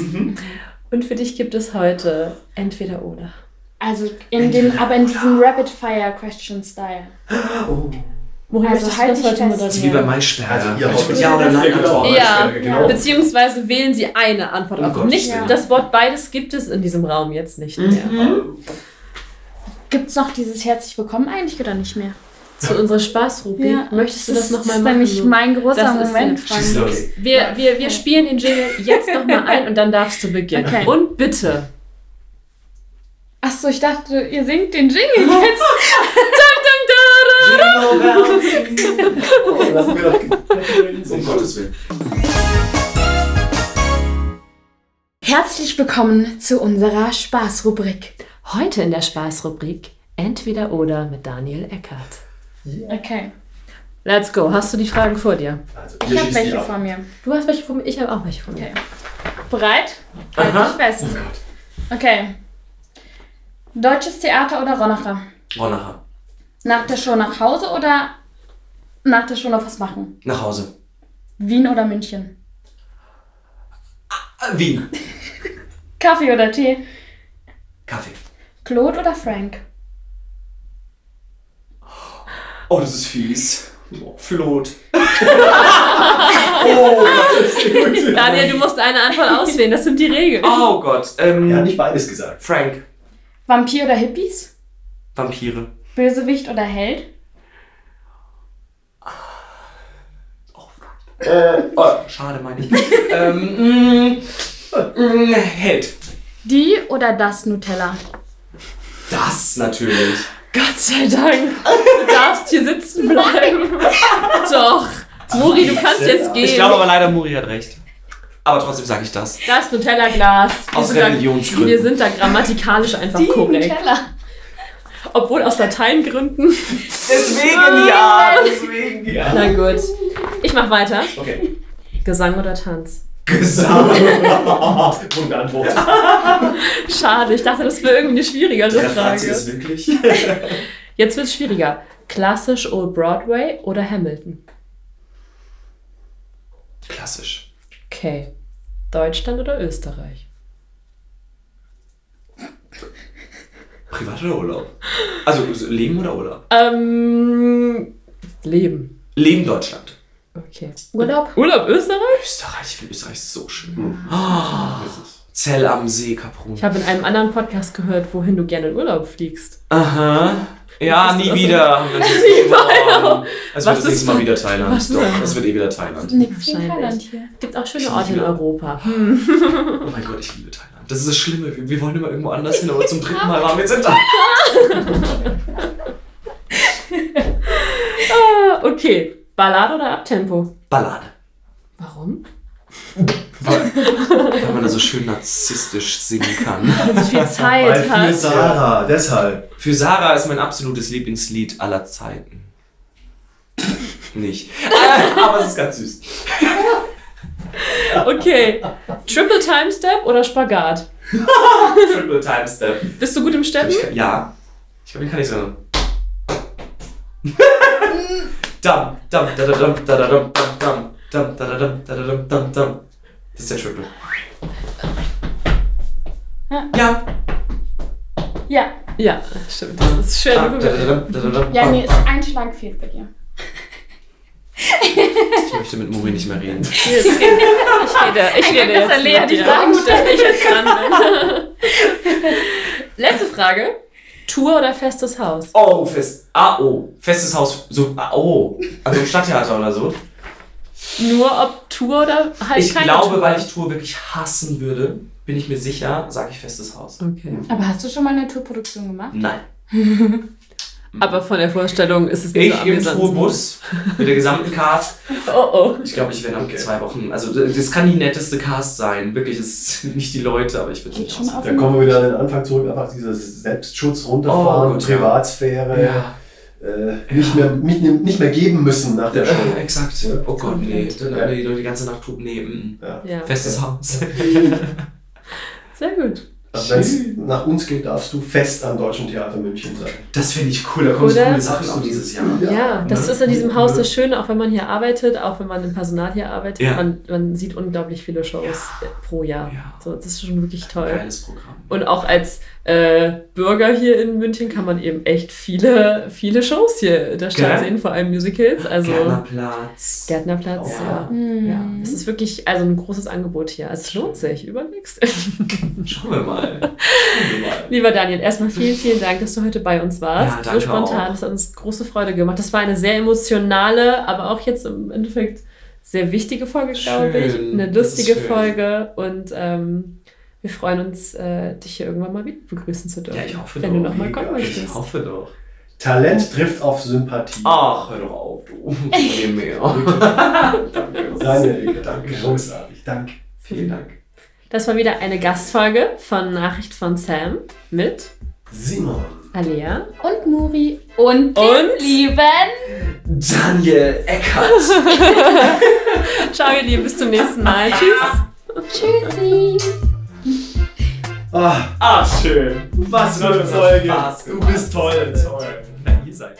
Und für dich gibt es heute entweder oder. Also in dem, aber in diesem Rapid Fire Question Style. Mori, Also halt das heute fest. Das ist wie bei moderieren? Maischberger. Also, ihr haut Mit Ja oder Nein Ja, genau. antworten. Ja, genau. Beziehungsweise wählen Sie eine Antwort auf. Gottes Nicht Willen. das Wort beides gibt es in diesem Raum jetzt nicht mehr. Gibt es noch dieses Herzlich Willkommen eigentlich oder nicht mehr? Zu unserer Spaßrubrik. Möchtest du das, das nochmal ist machen? nämlich mein großer Das ist Moment. der- Schieß Frank. los. wir, wir, wir spielen den Jingle jetzt nochmal ein und dann darfst du beginnen. Okay. Und bitte. Achso, ich dachte, ihr singt den Jingle jetzt. Oh, lassen wir doch. Um Gottes Willen. Herzlich willkommen zu unserer Spaßrubrik. Heute in der Spaßrubrik Entweder oder mit Daniel Eckert. Okay. Let's go. Hast du die Fragen vor dir? Also, Ich habe welche vor mir. Du hast welche vor mir, ich habe auch welche vor mir. Okay. Bereit? Halt dich fest. Okay. Deutsches Theater oder Ronacher? Ronacher. Nach der Show nach Hause oder nach der Show noch was machen? Nach Hause. Wien oder München? Ah, Wien. Kaffee oder Tee? Kaffee. Claude oder Frank? Oh, das ist fies. Oh, Flot. Oh, das ist gut. Daniel, du musst eine Antwort auswählen. Das sind die Regeln. Oh Gott. Ähm, Er hat nicht beides gesagt. Frank. Vampir oder Hippies? Vampire. Bösewicht oder Held? Oh, schade, meine ich. ähm, mm, mm, Held. Die oder das Nutella? Das natürlich. Gott sei Dank. Du darfst hier sitzen bleiben. Doch. Muri, du kannst jetzt gehen. Ich glaube aber leider, Muri hat recht. Aber trotzdem sage ich das. das Nutella-Glas. Aus sind da- Religionsgründen. Wir sind da grammatikalisch einfach Die korrekt. Nutella. Obwohl aus Lateingründen. Deswegen ja. Deswegen ja. Na gut. Ich mach weiter. Okay. Gesang oder Tanz? Gesagt. Wunderantwort. Schade, ich dachte, das wäre irgendwie eine schwierigere Der Frage. ist wirklich. Jetzt wird's schwieriger. Klassisch Old Broadway oder Hamilton? Klassisch. Okay. Deutschland oder Österreich? Privat oder Urlaub? Also Leben oder Urlaub? Ähm. Leben. Leben Deutschland. Okay. Urlaub? Urlaub Österreich? Österreich, ich finde Österreich so schön. Ah, Zell am See, Kaprun. Ich habe in einem anderen Podcast gehört, wohin du gerne in Urlaub fliegst. Aha. Ja, nie wieder. Beworben. Es wird das nächste Mal das? wieder Thailand. Doch, es wird eh wieder Thailand. Gegen hier. Gibt auch schöne Orte in Europa. Oh mein Gott, ich liebe Thailand. Das ist das Schlimme. Wir, wir wollen immer irgendwo anders hin, aber zum dritten Mal waren wir jetzt in Thailand. Ah, okay. Ballade oder Abtempo? Ballade. Warum? Weil, weil man da so schön narzisstisch singen kann. Wenn du viel Weil Zeit für hast. Sarah, deshalb. Für Sarah ist mein absolutes Lieblingslied aller Zeiten. Nicht. Äh, aber es ist ganz süß. Okay. Triple Time Step oder Spagat? Triple Time Step. Bist du gut im Steppen? Ich ja. Ich glaube, den kann ich so. Dam, dam, da da dam, da da dam, dam, dam, da da dam, da da dam, dam, dam. Das ist der Triple. Ja. Ja. Ja, stimmt. Das ist schön. Ah, Ja, nee, ist ein Schlag fehlt bei dir. Ich möchte mit Muri nicht mehr reden. Ich rede, ich rede jetzt. Alea mit die. Fragen Gut, dass ich jetzt dran bin. Letzte Frage. Tour oder festes Haus? Oh, fest. Ah, oh. Festes Haus. So, ah, oh. Also Stadttheater oder so. Nur ob Tour oder halt Ich keine glaube, Tour? weil ich Tour wirklich hassen würde, bin ich mir sicher, sage ich festes Haus. Okay. Aber hast du schon mal eine Tourproduktion gemacht? Nein. Aber von der Vorstellung ist es nicht Ich so im amüsant. Tourbus mit der gesamten Cast. Oh oh. Ich glaube, ich werde nach zwei Wochen. Also, das kann die netteste Cast sein. Wirklich, es sind nicht die Leute, aber ich würde nicht schon aus. auf Da kommen wir wieder an den Anfang zurück, einfach dieser Selbstschutz runterfahren, Oh ja. Privatsphäre, Ja, äh, nicht, mehr, nicht, nicht mehr geben müssen nach der Show. äh, exakt. Oh Gott, nee. Dann, Ja. nee, die ganze Nacht. Ja. Ja. Festes Haus. Sehr gut. Also wenn es nach uns geht, darfst du fest am Deutschen Theater München sein. Das finde ich cool. Da kommen so coole Sachen auch dieses Jahr. Ja, das ne? ist in diesem Haus das Schöne, auch wenn man hier arbeitet, auch wenn man im Personal hier arbeitet, Ja. man, man sieht unglaublich viele Shows Ja. pro Jahr. Ja. So, das ist schon wirklich toll. Geiles Programm. Und auch als äh, Bürger hier in München kann man eben echt viele, viele Shows hier in der Stadt Gell? sehen, vor allem Musicals. Also Gärtnerplatz. Gärtnerplatz, Ja. ja. Hm. ja. Es ist wirklich also ein großes Angebot hier. Also Es lohnt sich, überlegst. Schauen wir mal. Schauen wir mal. Lieber Daniel, erstmal vielen, vielen Dank, dass du heute bei uns warst. Ja, danke so spontan, das hat uns große Freude gemacht. Das war eine sehr emotionale, aber auch jetzt im Endeffekt sehr wichtige Folge, glaube ich. Schön, Eine lustige schön. Folge und ähm, wir freuen uns, äh, dich hier irgendwann mal wieder begrüßen zu dürfen. Ja, ich hoffe Wenn doch. du nochmal kommen Mega. Ich möchtest. hoffe doch. Talent trifft auf Sympathie. Ach, hör doch auf, du. Nee, mehr. Danke. Deine Ecke, danke. Großartig, danke. Vielen Dank. Das war wieder eine Gastfolge von Nachricht von Sam mit Simon. Alea. Und Muri. Und, Und? lieben. Daniel Eckert. Ciao, ihr Lieben, bis zum nächsten Mal. Tschüss. Tschüssi. Ah, Ah, schön. was für eine Folge. Spaß Du bist toll. toll. Na, ihr seid